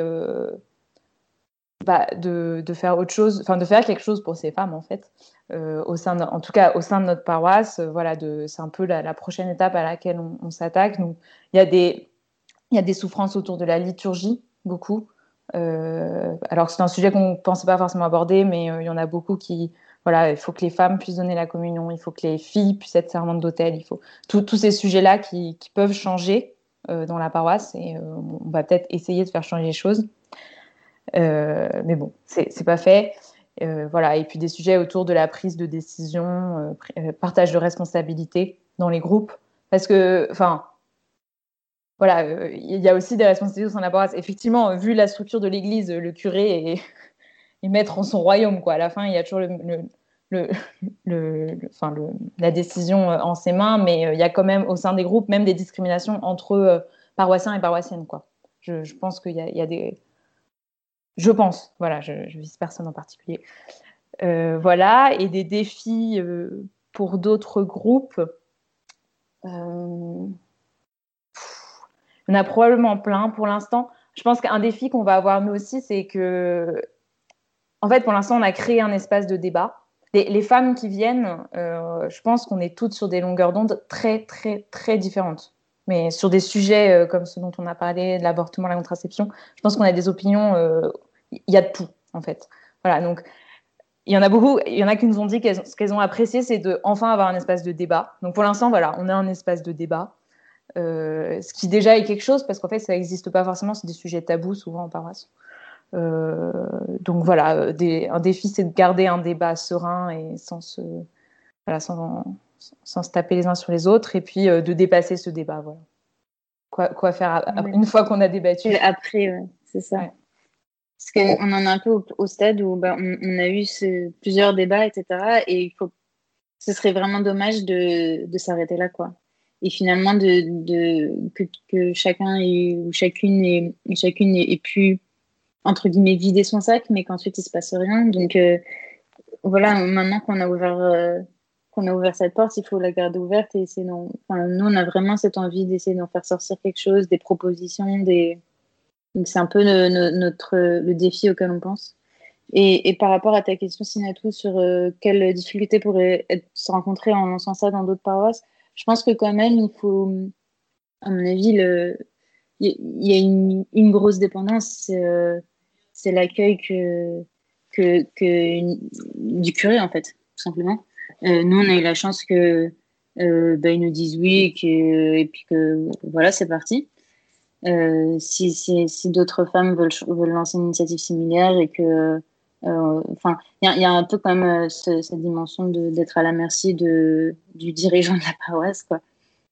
bah, de, faire autre chose, enfin de faire quelque chose pour ces femmes en fait, euh, au sein en tout cas au sein de notre paroisse. Euh, voilà, c'est un peu la, prochaine étape à laquelle on, s'attaque. Il y, a des, y a des souffrances autour de la liturgie, beaucoup. Euh, alors c'est un sujet qu'on ne pensait pas forcément aborder, mais euh, il y en a beaucoup qui, voilà, il faut que les femmes puissent donner la communion, il faut que les filles puissent être servantes d'hôtel, il faut tous ces sujets-là qui, qui, peuvent changer euh, dans la paroisse et on va peut-être essayer de faire changer les choses. Euh, mais bon, c'est pas fait. Euh, voilà. Et puis des sujets autour de la prise de décision, euh, partage de responsabilité dans les groupes. Parce que, enfin, voilà, il y a aussi des responsabilités au sein de la paroisse. Effectivement, vu la structure de l'Église, le curé est, est, maître en son royaume. Quoi. À la fin, il y a toujours le, le, le, enfin, la décision en ses mains, mais il y a quand même au sein des groupes même des discriminations entre paroissiens et paroissiennes. Quoi. Je, je pense qu'il y, y, a des je pense, voilà, je, je vise personne en particulier. Euh, voilà, et des défis euh, pour d'autres groupes. Euh... On a probablement plein pour l'instant. Je pense qu'un défi qu'on va avoir nous aussi, c'est que, en fait, pour l'instant, on a créé un espace de débat. Les, femmes qui viennent, euh, je pense qu'on est toutes sur des longueurs d'onde très, très, très différentes. Mais sur des sujets euh, comme ceux dont on a parlé, l'avortement, la contraception, je pense qu'on a des opinions, euh, il y a de tout, en fait. Voilà, donc il y en a beaucoup, il y en a qui nous ont dit que ce qu'elles ont apprécié, c'est de enfin avoir un espace de débat. Donc pour l'instant, voilà, on a un espace de débat, euh, ce qui déjà est quelque chose, parce qu'en fait, ça n'existe pas forcément, c'est des sujets tabous souvent en paroisse. Euh, donc voilà, des, un défi, c'est de garder un débat serein et sans se, voilà, sans, sans se taper les uns sur les autres, et puis euh, de dépasser ce débat. Voilà. Quoi, quoi faire à, une fois qu'on a débattu Et après, ouais, c'est ça. Ouais. Parce qu'on en est un peu au, au stade où bah, on, on a eu ce, plusieurs débats, etc. Et il faut, ce serait vraiment dommage de, de s'arrêter là, quoi. Et finalement, de, de, que, que chacun ait, ou chacune et chacune ait pu, entre guillemets, vider son sac, mais qu'ensuite il se passe rien. Donc euh, voilà, maintenant qu'on a ouvert euh, qu'on a ouvert cette porte, il faut la garder ouverte et d'en... Enfin, nous, on a vraiment cette envie d'essayer d'en faire sortir quelque chose, des propositions, des... Donc c'est un peu le, notre, le défi auquel on pense. Et, par rapport à ta question, Sinatou, sur euh, quelles difficultés pourraient se rencontrer en lançant ça dans d'autres paroisses, je pense que quand même, il faut, à mon avis, il y a une, grosse dépendance, c'est, c'est l'accueil que, que, que du curé, en fait, tout simplement. Euh, nous, on a eu la chance que, euh, ben, ils nous disent oui et puis que voilà, c'est parti. Euh, si, si, d'autres femmes veulent, veulent lancer une initiative similaire et que enfin il y, y, a un peu quand même cette dimension d'être à la merci de, du dirigeant de la paroisse quoi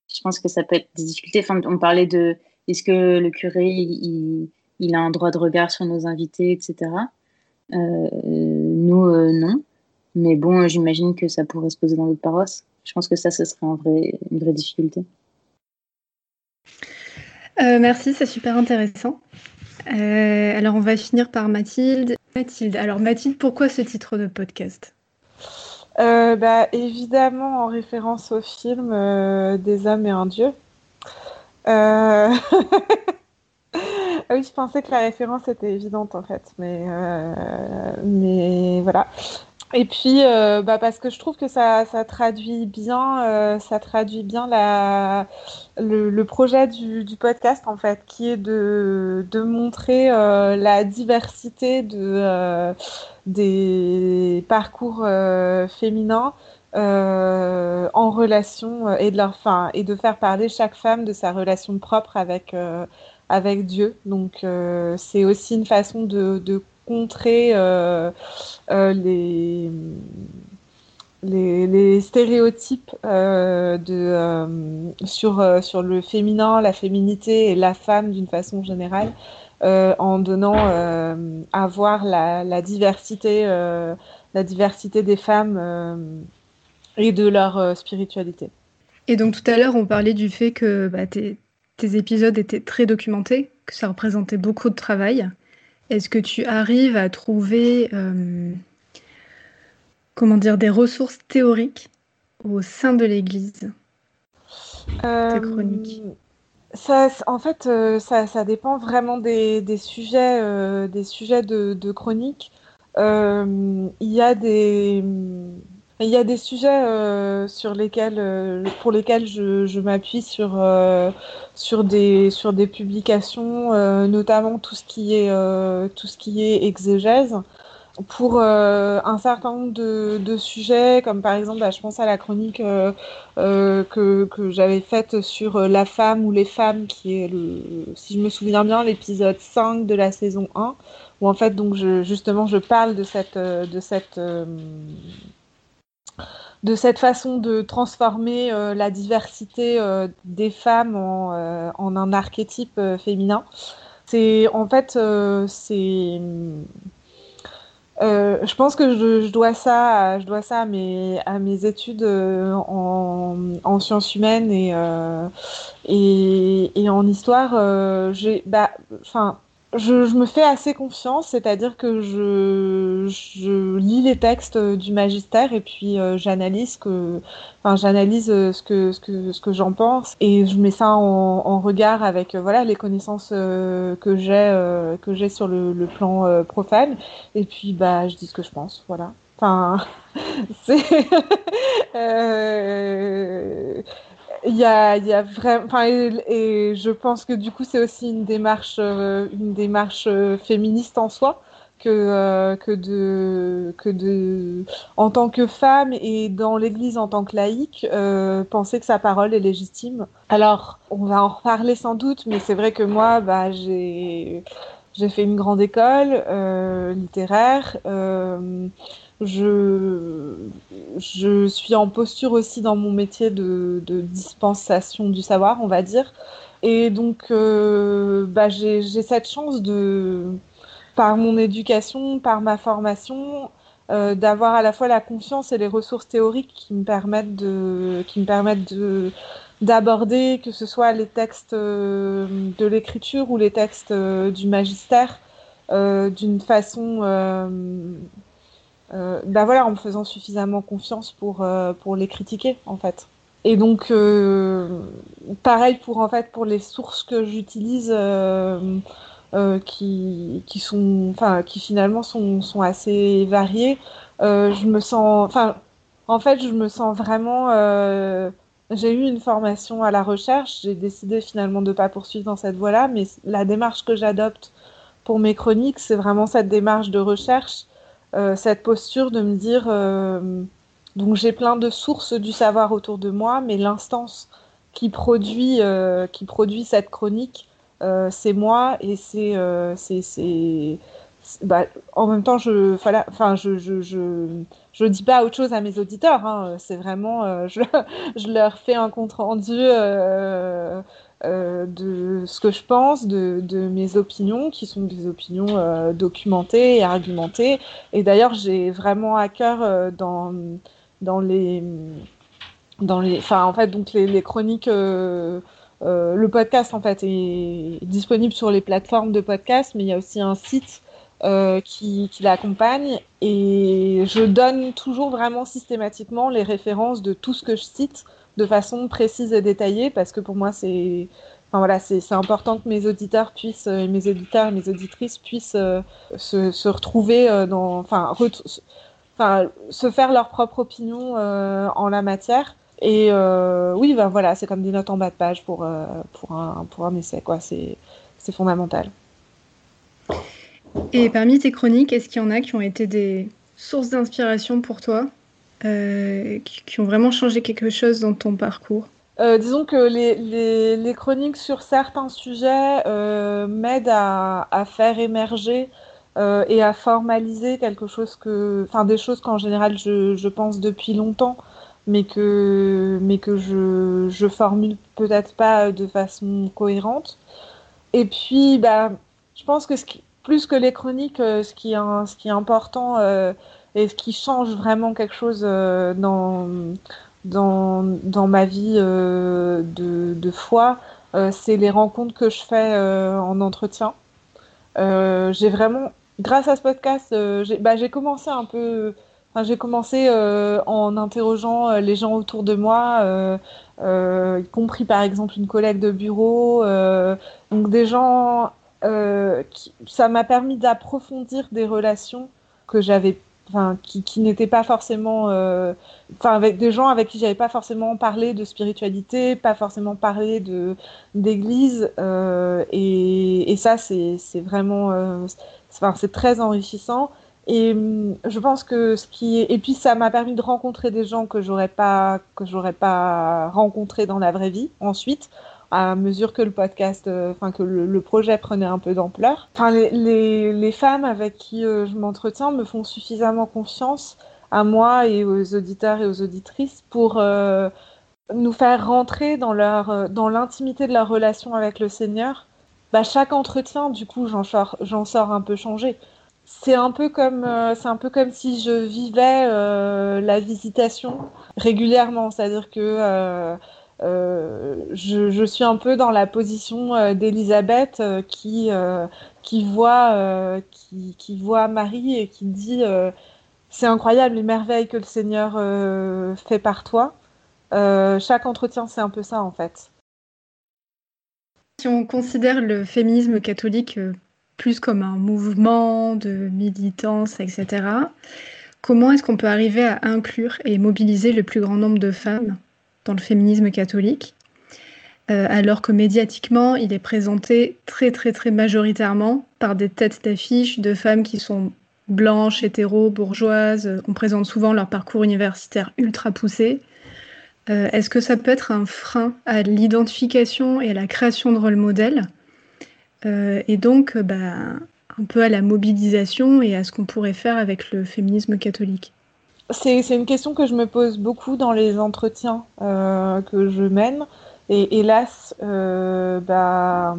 je pense que ça peut être des difficultés enfin, on parlait de est-ce que le curé il, il, a un droit de regard sur nos invités etc nous non mais bon j'imagine que ça pourrait se poser dans d'autres paroisses je pense que ça, ce serait vrai, une vraie difficulté. Euh, merci, c'est super intéressant. Euh, alors, on va finir par Mathilde. Mathilde, alors Mathilde, pourquoi ce titre de podcast? Euh, bah, Évidemment, en référence au film Des hommes et un dieu. oui, je pensais que la référence était évidente en fait, mais, mais voilà. Et puis, euh, bah parce que je trouve que ça, ça traduit bien, euh, ça traduit bien la, le, projet du, podcast en fait, qui est de, de montrer euh, la diversité de euh, des parcours euh, féminins en relation et de leur fin et de faire parler chaque femme de sa relation propre avec avec Dieu. Donc, c'est aussi une façon de, contrer euh, euh, les, stéréotypes euh, de, sur, sur le féminin, la féminité et la femme d'une façon générale. en donnant à voir la, diversité, la diversité des femmes et de leur spiritualité. Et donc tout à l'heure, on parlait du fait que bah, tes, tes, épisodes étaient très documentés, que ça représentait beaucoup de travail. Est-ce que tu arrives à trouver euh, comment dire, des ressources théoriques au sein de l'Église euh, ça, En fait, euh, ça, ça, dépend vraiment des, des sujets, euh, des sujets de, de chronique. il y a des il y a des sujets euh, sur lesquels, euh, pour lesquels je, je m'appuie sur, euh, sur, des, sur des publications, euh, notamment tout ce qui est, euh, tout ce qui est exégèse. Pour euh, un certain nombre de, de, sujets, comme par exemple, bah, je pense à la chronique que, que j'avais faite sur la femme ou les femmes, qui est, le, si je me souviens bien, l'épisode 5 de la saison 1, où en fait, donc, je, justement, je parle de cette, de cette de cette façon de transformer euh, la diversité euh, des femmes en, euh, un archétype féminin. C'est en fait, je pense que je, dois ça, je dois ça à mes, à mes études en, en sciences humaines et, en histoire. j'ai, bah, je, je, me fais assez confiance, c'est-à-dire que je, je, lis les textes du magistère et puis euh, j'analyse que, enfin, j'analyse euh, ce que, ce que, ce que j'en pense et je mets ça en, en regard avec euh, voilà les connaissances euh, que j'ai euh, que j'ai sur le, le plan euh, profane et puis bah je dis ce que je pense, voilà. Enfin, c'est y y a vraiment, et, et, je pense que du coup, c'est aussi une démarche, euh, une démarche euh, féministe en soi, que euh, que de que de, en tant que femme et dans l'Église en tant que laïque, penser que sa parole est légitime. Alors, on va en reparler sans doute, mais c'est vrai que moi, bah, j'ai j'ai fait une grande école littéraire. Je, suis en posture aussi dans mon métier de, dispensation du savoir, on va dire. Et donc, euh, bah, j'ai cette chance de, par mon éducation, par ma formation, euh, d'avoir à la fois la confiance et les ressources théoriques qui me permettent de, qui me permettent de d'aborder que ce soit les textes euh, de l'écriture ou les textes du magistère d'une façon bah voilà, en me faisant suffisamment confiance pour, euh, pour les critiquer, en fait. Et donc, euh, pareil pour, en fait, pour les sources que j'utilise, euh, euh, qui, qui, sont, enfin, qui finalement sont, sont assez variées, je me sens, enfin, en fait, je me sens vraiment... j'ai eu une formation à la recherche, j'ai décidé finalement de pas poursuivre dans cette voie-là, mais la démarche que j'adopte pour mes chroniques, c'est vraiment cette démarche de recherche euh, cette posture de me dire, euh, Donc j'ai plein de sources du savoir autour de moi, mais l'instance qui produit, euh, qui produit cette chronique, euh, c'est moi et c'est, euh, c'est, c'est, bah, en même temps, je, enfin, je, je, je, je, dis pas autre chose à mes auditeurs. Hein, c'est vraiment, je, je, leur fais un compte rendu de ce que je pense, de, mes opinions, qui sont des opinions documentées et argumentées. Et d'ailleurs, j'ai vraiment à cœur dans dans les dans les enfin en fait donc les, chroniques euh, euh, le podcast en fait est disponible sur les plateformes de podcast mais il y a aussi un site euh, qui, qui l'accompagne et je donne toujours vraiment systématiquement les références de tout ce que je cite de façon précise et détaillée parce que pour moi c'est Enfin, voilà, c'est important que mes auditeurs puissent, mes auditeurs et mes auditrices puissent se, se, retrouver dans, enfin, se faire leur propre opinion euh, en la matière. Et euh, oui, ben voilà, c'est comme des notes en bas de page pour, euh, pour, un, pour un essai, quoi. C'est fondamental. Et parmi tes chroniques, est-ce qu'il y en a qui ont été des sources d'inspiration pour toi, qui, ont vraiment changé quelque chose dans ton parcours disons que les, chroniques sur certains sujets m'aident à, faire émerger euh, et à formaliser quelque chose que, enfin des choses qu'en général je, pense depuis longtemps, mais que, mais que je, je formule peut-être pas de façon cohérente. Et puis, bah, je pense que plus que les chroniques, euh, ce qui est, important euh, et ce qui change vraiment quelque chose euh, dans, dans, dans ma vie euh, de, foi, c'est les rencontres que je fais en entretien. j'ai vraiment grâce à ce podcast, euh, bah, j'ai commencé un peu. J'ai commencé euh, en interrogeant euh, les gens autour de moi, y compris par exemple une collègue de bureau, donc des gens. Qui, ça m'a permis d'approfondir des relations que j'avais Qui, n'étaient pas forcément, enfin avec des gens avec qui j'avais pas forcément parlé de spiritualité, pas forcément parlé de d'église, et, et, ça c'est vraiment Enfin, c'est très enrichissant. Et hum, je pense que ce qui et puis ça m'a permis de rencontrer des gens que j'aurais pas que j'aurais pas rencontrés dans la vraie vie ensuite à mesure que le podcast, euh, enfin que le, projet prenait un peu d'ampleur. Enfin les, femmes avec qui euh, je m'entretiens me font suffisamment confiance à moi et aux auditeurs et aux auditrices pour euh, nous faire rentrer dans leur dans l'intimité de leur relation avec le Seigneur bah, chaque entretien, du coup, j'en sors, j'en sors un peu changé. C'est un peu comme, c'est un peu comme si je vivais la visitation régulièrement, c'est-à-dire que euh je, suis un peu dans la position d'Elisabeth qui qui voit qui, voit Marie et qui dit c'est incroyable les merveilles que le Seigneur fait par toi. chaque entretien, c'est un peu ça en fait. Si on considère le féminisme catholique euh, plus comme un mouvement de militance, etc., comment est-ce qu'on peut arriver à inclure et mobiliser le plus grand nombre de femmes? Dans le féminisme catholique euh, alors que médiatiquement, il est présenté très très très majoritairement par des têtes d'affiche de femmes qui sont blanches, hétéro, bourgeoises. On présente souvent leur parcours universitaire ultra poussé. Euh, est-ce que ça peut être un frein à l'identification et à la création de rôle modèle euh, et donc bah, un peu à la mobilisation et à ce qu'on pourrait faire avec le féminisme catholique? C'est, une question que je me pose beaucoup dans les entretiens euh, que je mène. Et hélas, bah,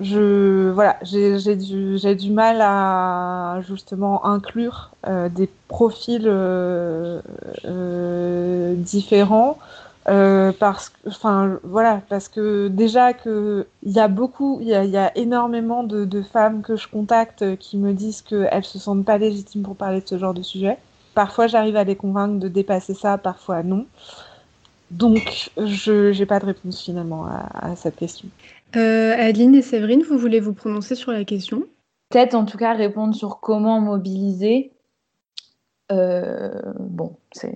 je j'ai du mal à justement inclure euh, des profils euh, euh, différents euh, parce que enfin voilà parce que déjà que il y a beaucoup il y a, y a énormément de, de, femmes que je contacte qui me disent qu'elles se sentent pas légitimes pour parler de ce genre de sujet. Parfois j'arrive à les convaincre de dépasser ça, parfois non. Donc je n'ai pas de réponse finalement à, à cette question. Euh, Adeline et Séverine, vous voulez vous prononcer sur la question? Peut-être en tout cas répondre sur comment mobiliser. Euh, bon, c'est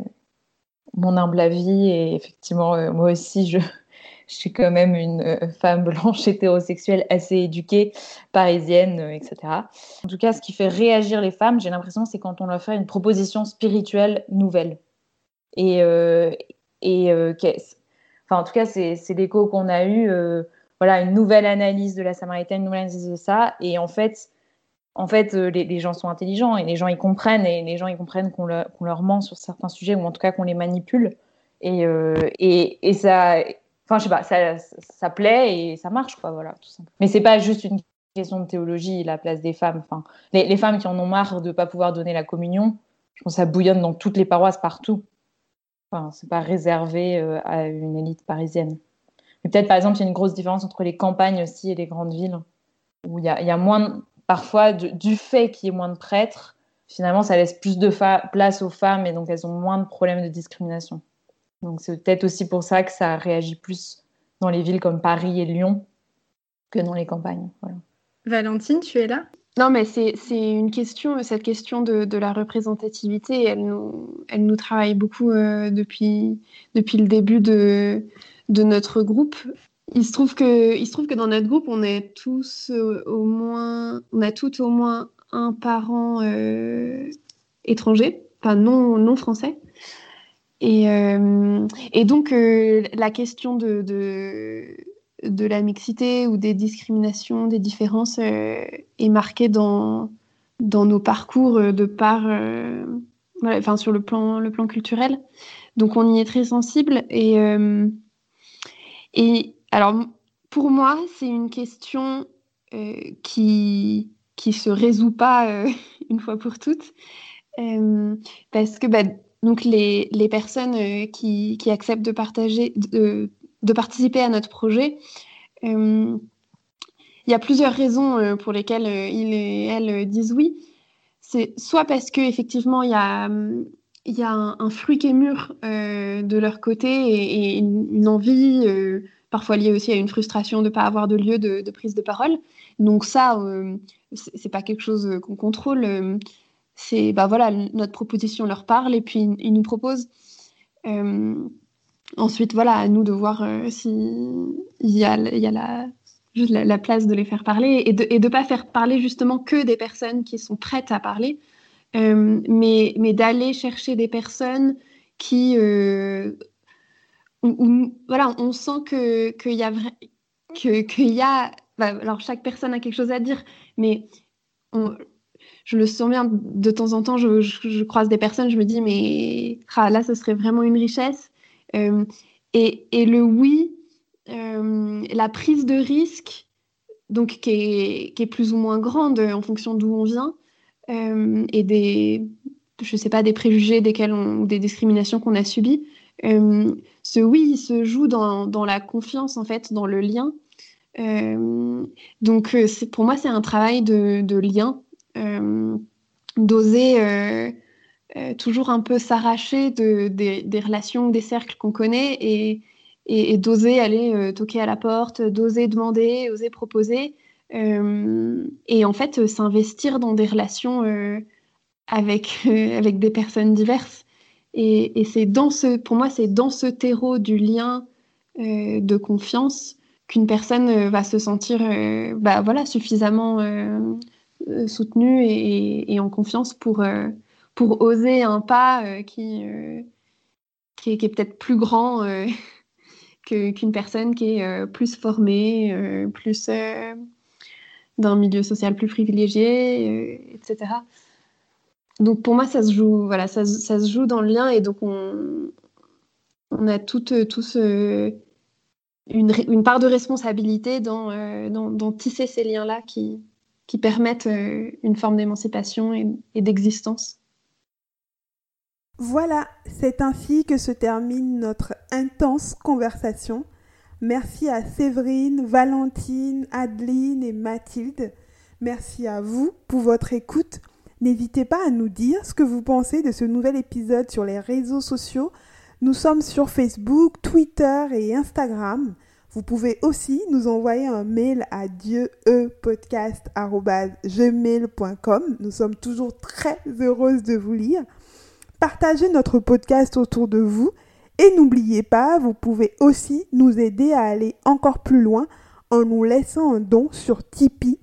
mon humble avis et effectivement, euh, moi aussi, je, suis quand même une euh, femme blanche hétérosexuelle assez éduquée, parisienne, euh, etc. En tout cas, ce qui fait réagir les femmes, j'ai l'impression, c'est quand on leur fait une proposition spirituelle nouvelle. Et, euh, enfin, en tout cas, c'est l'écho qu'on a eu. voilà, une nouvelle analyse de la Samaritaine, une nouvelle analyse de ça. Et en fait, en fait, les, gens sont intelligents et les gens ils comprennent et les gens ils comprennent qu'on leur, ment sur certains sujets ou en tout cas qu'on les manipule. Et, et, ça, Enfin, je sais pas, ça, plaît et ça marche, quoi, voilà, tout. Mais c'est pas juste une question de théologie, la place des femmes. Enfin, les, femmes qui en ont marre de pas pouvoir donner la communion, je pense que ça bouillonne dans toutes les paroisses partout. Enfin, c'est pas réservé euh, à une élite parisienne. Mais peut-être, par exemple, il y a une grosse différence entre les campagnes aussi et les grandes villes, où il y y a, moins, parfois, du fait qu'il y ait moins de prêtres, finalement, ça laisse plus de place aux femmes et donc elles ont moins de problèmes de discrimination. Donc c'est peut-être aussi pour ça que ça réagit plus dans les villes comme Paris et Lyon que dans les campagnes. Valentine, tu es là? Non, mais c'est une question, cette question de, la représentativité, elle nous, elle nous travaille beaucoup euh, depuis, depuis le début de, de notre groupe. Il se, trouve que, il se trouve que dans notre groupe, on est tous euh, au moins, on a toutes au moins un parent euh, étranger, enfin non, non français. Et, euh, et donc, euh, la question de, de, de, la mixité ou des discriminations, des différences euh, est marquée dans, dans nos parcours de part, voilà, enfin, sur le plan, le plan culturel. Donc, on y est très sensible. Et, et alors, pour moi, c'est une question qui qui se résout pas une fois pour toutes. parce que bah, donc les, les personnes euh, qui, qui, acceptent de partager, de, de, participer à notre projet, euh, il y a plusieurs raisons euh, pour lesquelles ils et elles disent oui. C'est soit parce qu'effectivement, il y a, il y a un, fruit qui est mûr de leur côté et, une, envie, parfois liée aussi à une frustration de ne pas avoir de lieu de, de, prise de parole. Donc ça, c'est pas quelque chose qu'on contrôle c'est bah voilà, notre proposition leur parle et puis ils nous proposent. Euh, ensuite, voilà, à nous de voir euh, s'il y a, la, la, place de les faire parler et de ne pas faire parler justement que des personnes qui sont prêtes à parler, euh, mais, mais d'aller chercher des personnes qui. Voilà, on sent qu'il que y a. Que, qu'il y a bah, alors, chaque personne a quelque chose à dire, mais je le sens bien. De temps en temps, je, croise des personnes, je me dis, mais ah, là, ce serait vraiment une richesse. Euh, et, le oui, euh, la prise de risque, donc qui est, plus ou moins grande en fonction d'où on vient, euh, et des, je sais pas, des préjugés desquels ou des discriminations qu'on a subies. Ce oui, se joue dans, la confiance, en fait, dans le lien. donc, pour moi, c'est un travail de, de lien euh, d'oser euh, euh, toujours un peu s'arracher de, des relations, des cercles qu'on connaît et, et, d'oser aller toquer à la porte, d'oser demander, oser proposer. et en fait, s'investir dans des relations avec, avec des personnes diverses. Et, c'est dans ce, pour moi, c'est dans ce terreau du lien de confiance qu'une personne va se sentir bah, voilà, suffisamment euh, soutenue et, en confiance pour, euh, pour oser un pas euh, qui, qui est, peut-être plus grand qu'une personne qui est plus formée, plus d'un milieu social plus privilégié, etc. Donc pour moi, ça se joue, voilà, ça, se joue dans le lien et donc on, a toutes, tous une, une, part de responsabilité dans, dans tisser ces liens-là qui, qui permettent euh, une forme d'émancipation et, d'existence. Voilà, c'est ainsi que se termine notre intense conversation. Merci à Séverine, Valentine, Adeline et Mathilde. Merci à vous pour votre écoute. N'hésitez pas à nous dire ce que vous pensez de ce nouvel épisode sur les réseaux sociaux. Nous sommes sur Facebook, Twitter et Instagram. Vous pouvez aussi nous envoyer un mail à dieuepodcast.gmail.com. Nous sommes toujours très heureuses de vous lire. Partagez notre podcast autour de vous Et n'oubliez pas, vous pouvez aussi nous aider à aller encore plus loin en nous laissant un don sur Tipeee.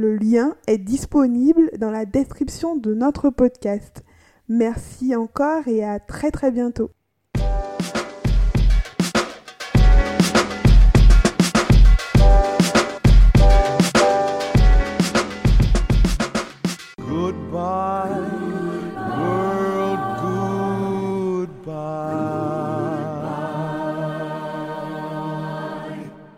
Le lien est disponible dans la description de notre podcast. Merci encore et à très très bientôt.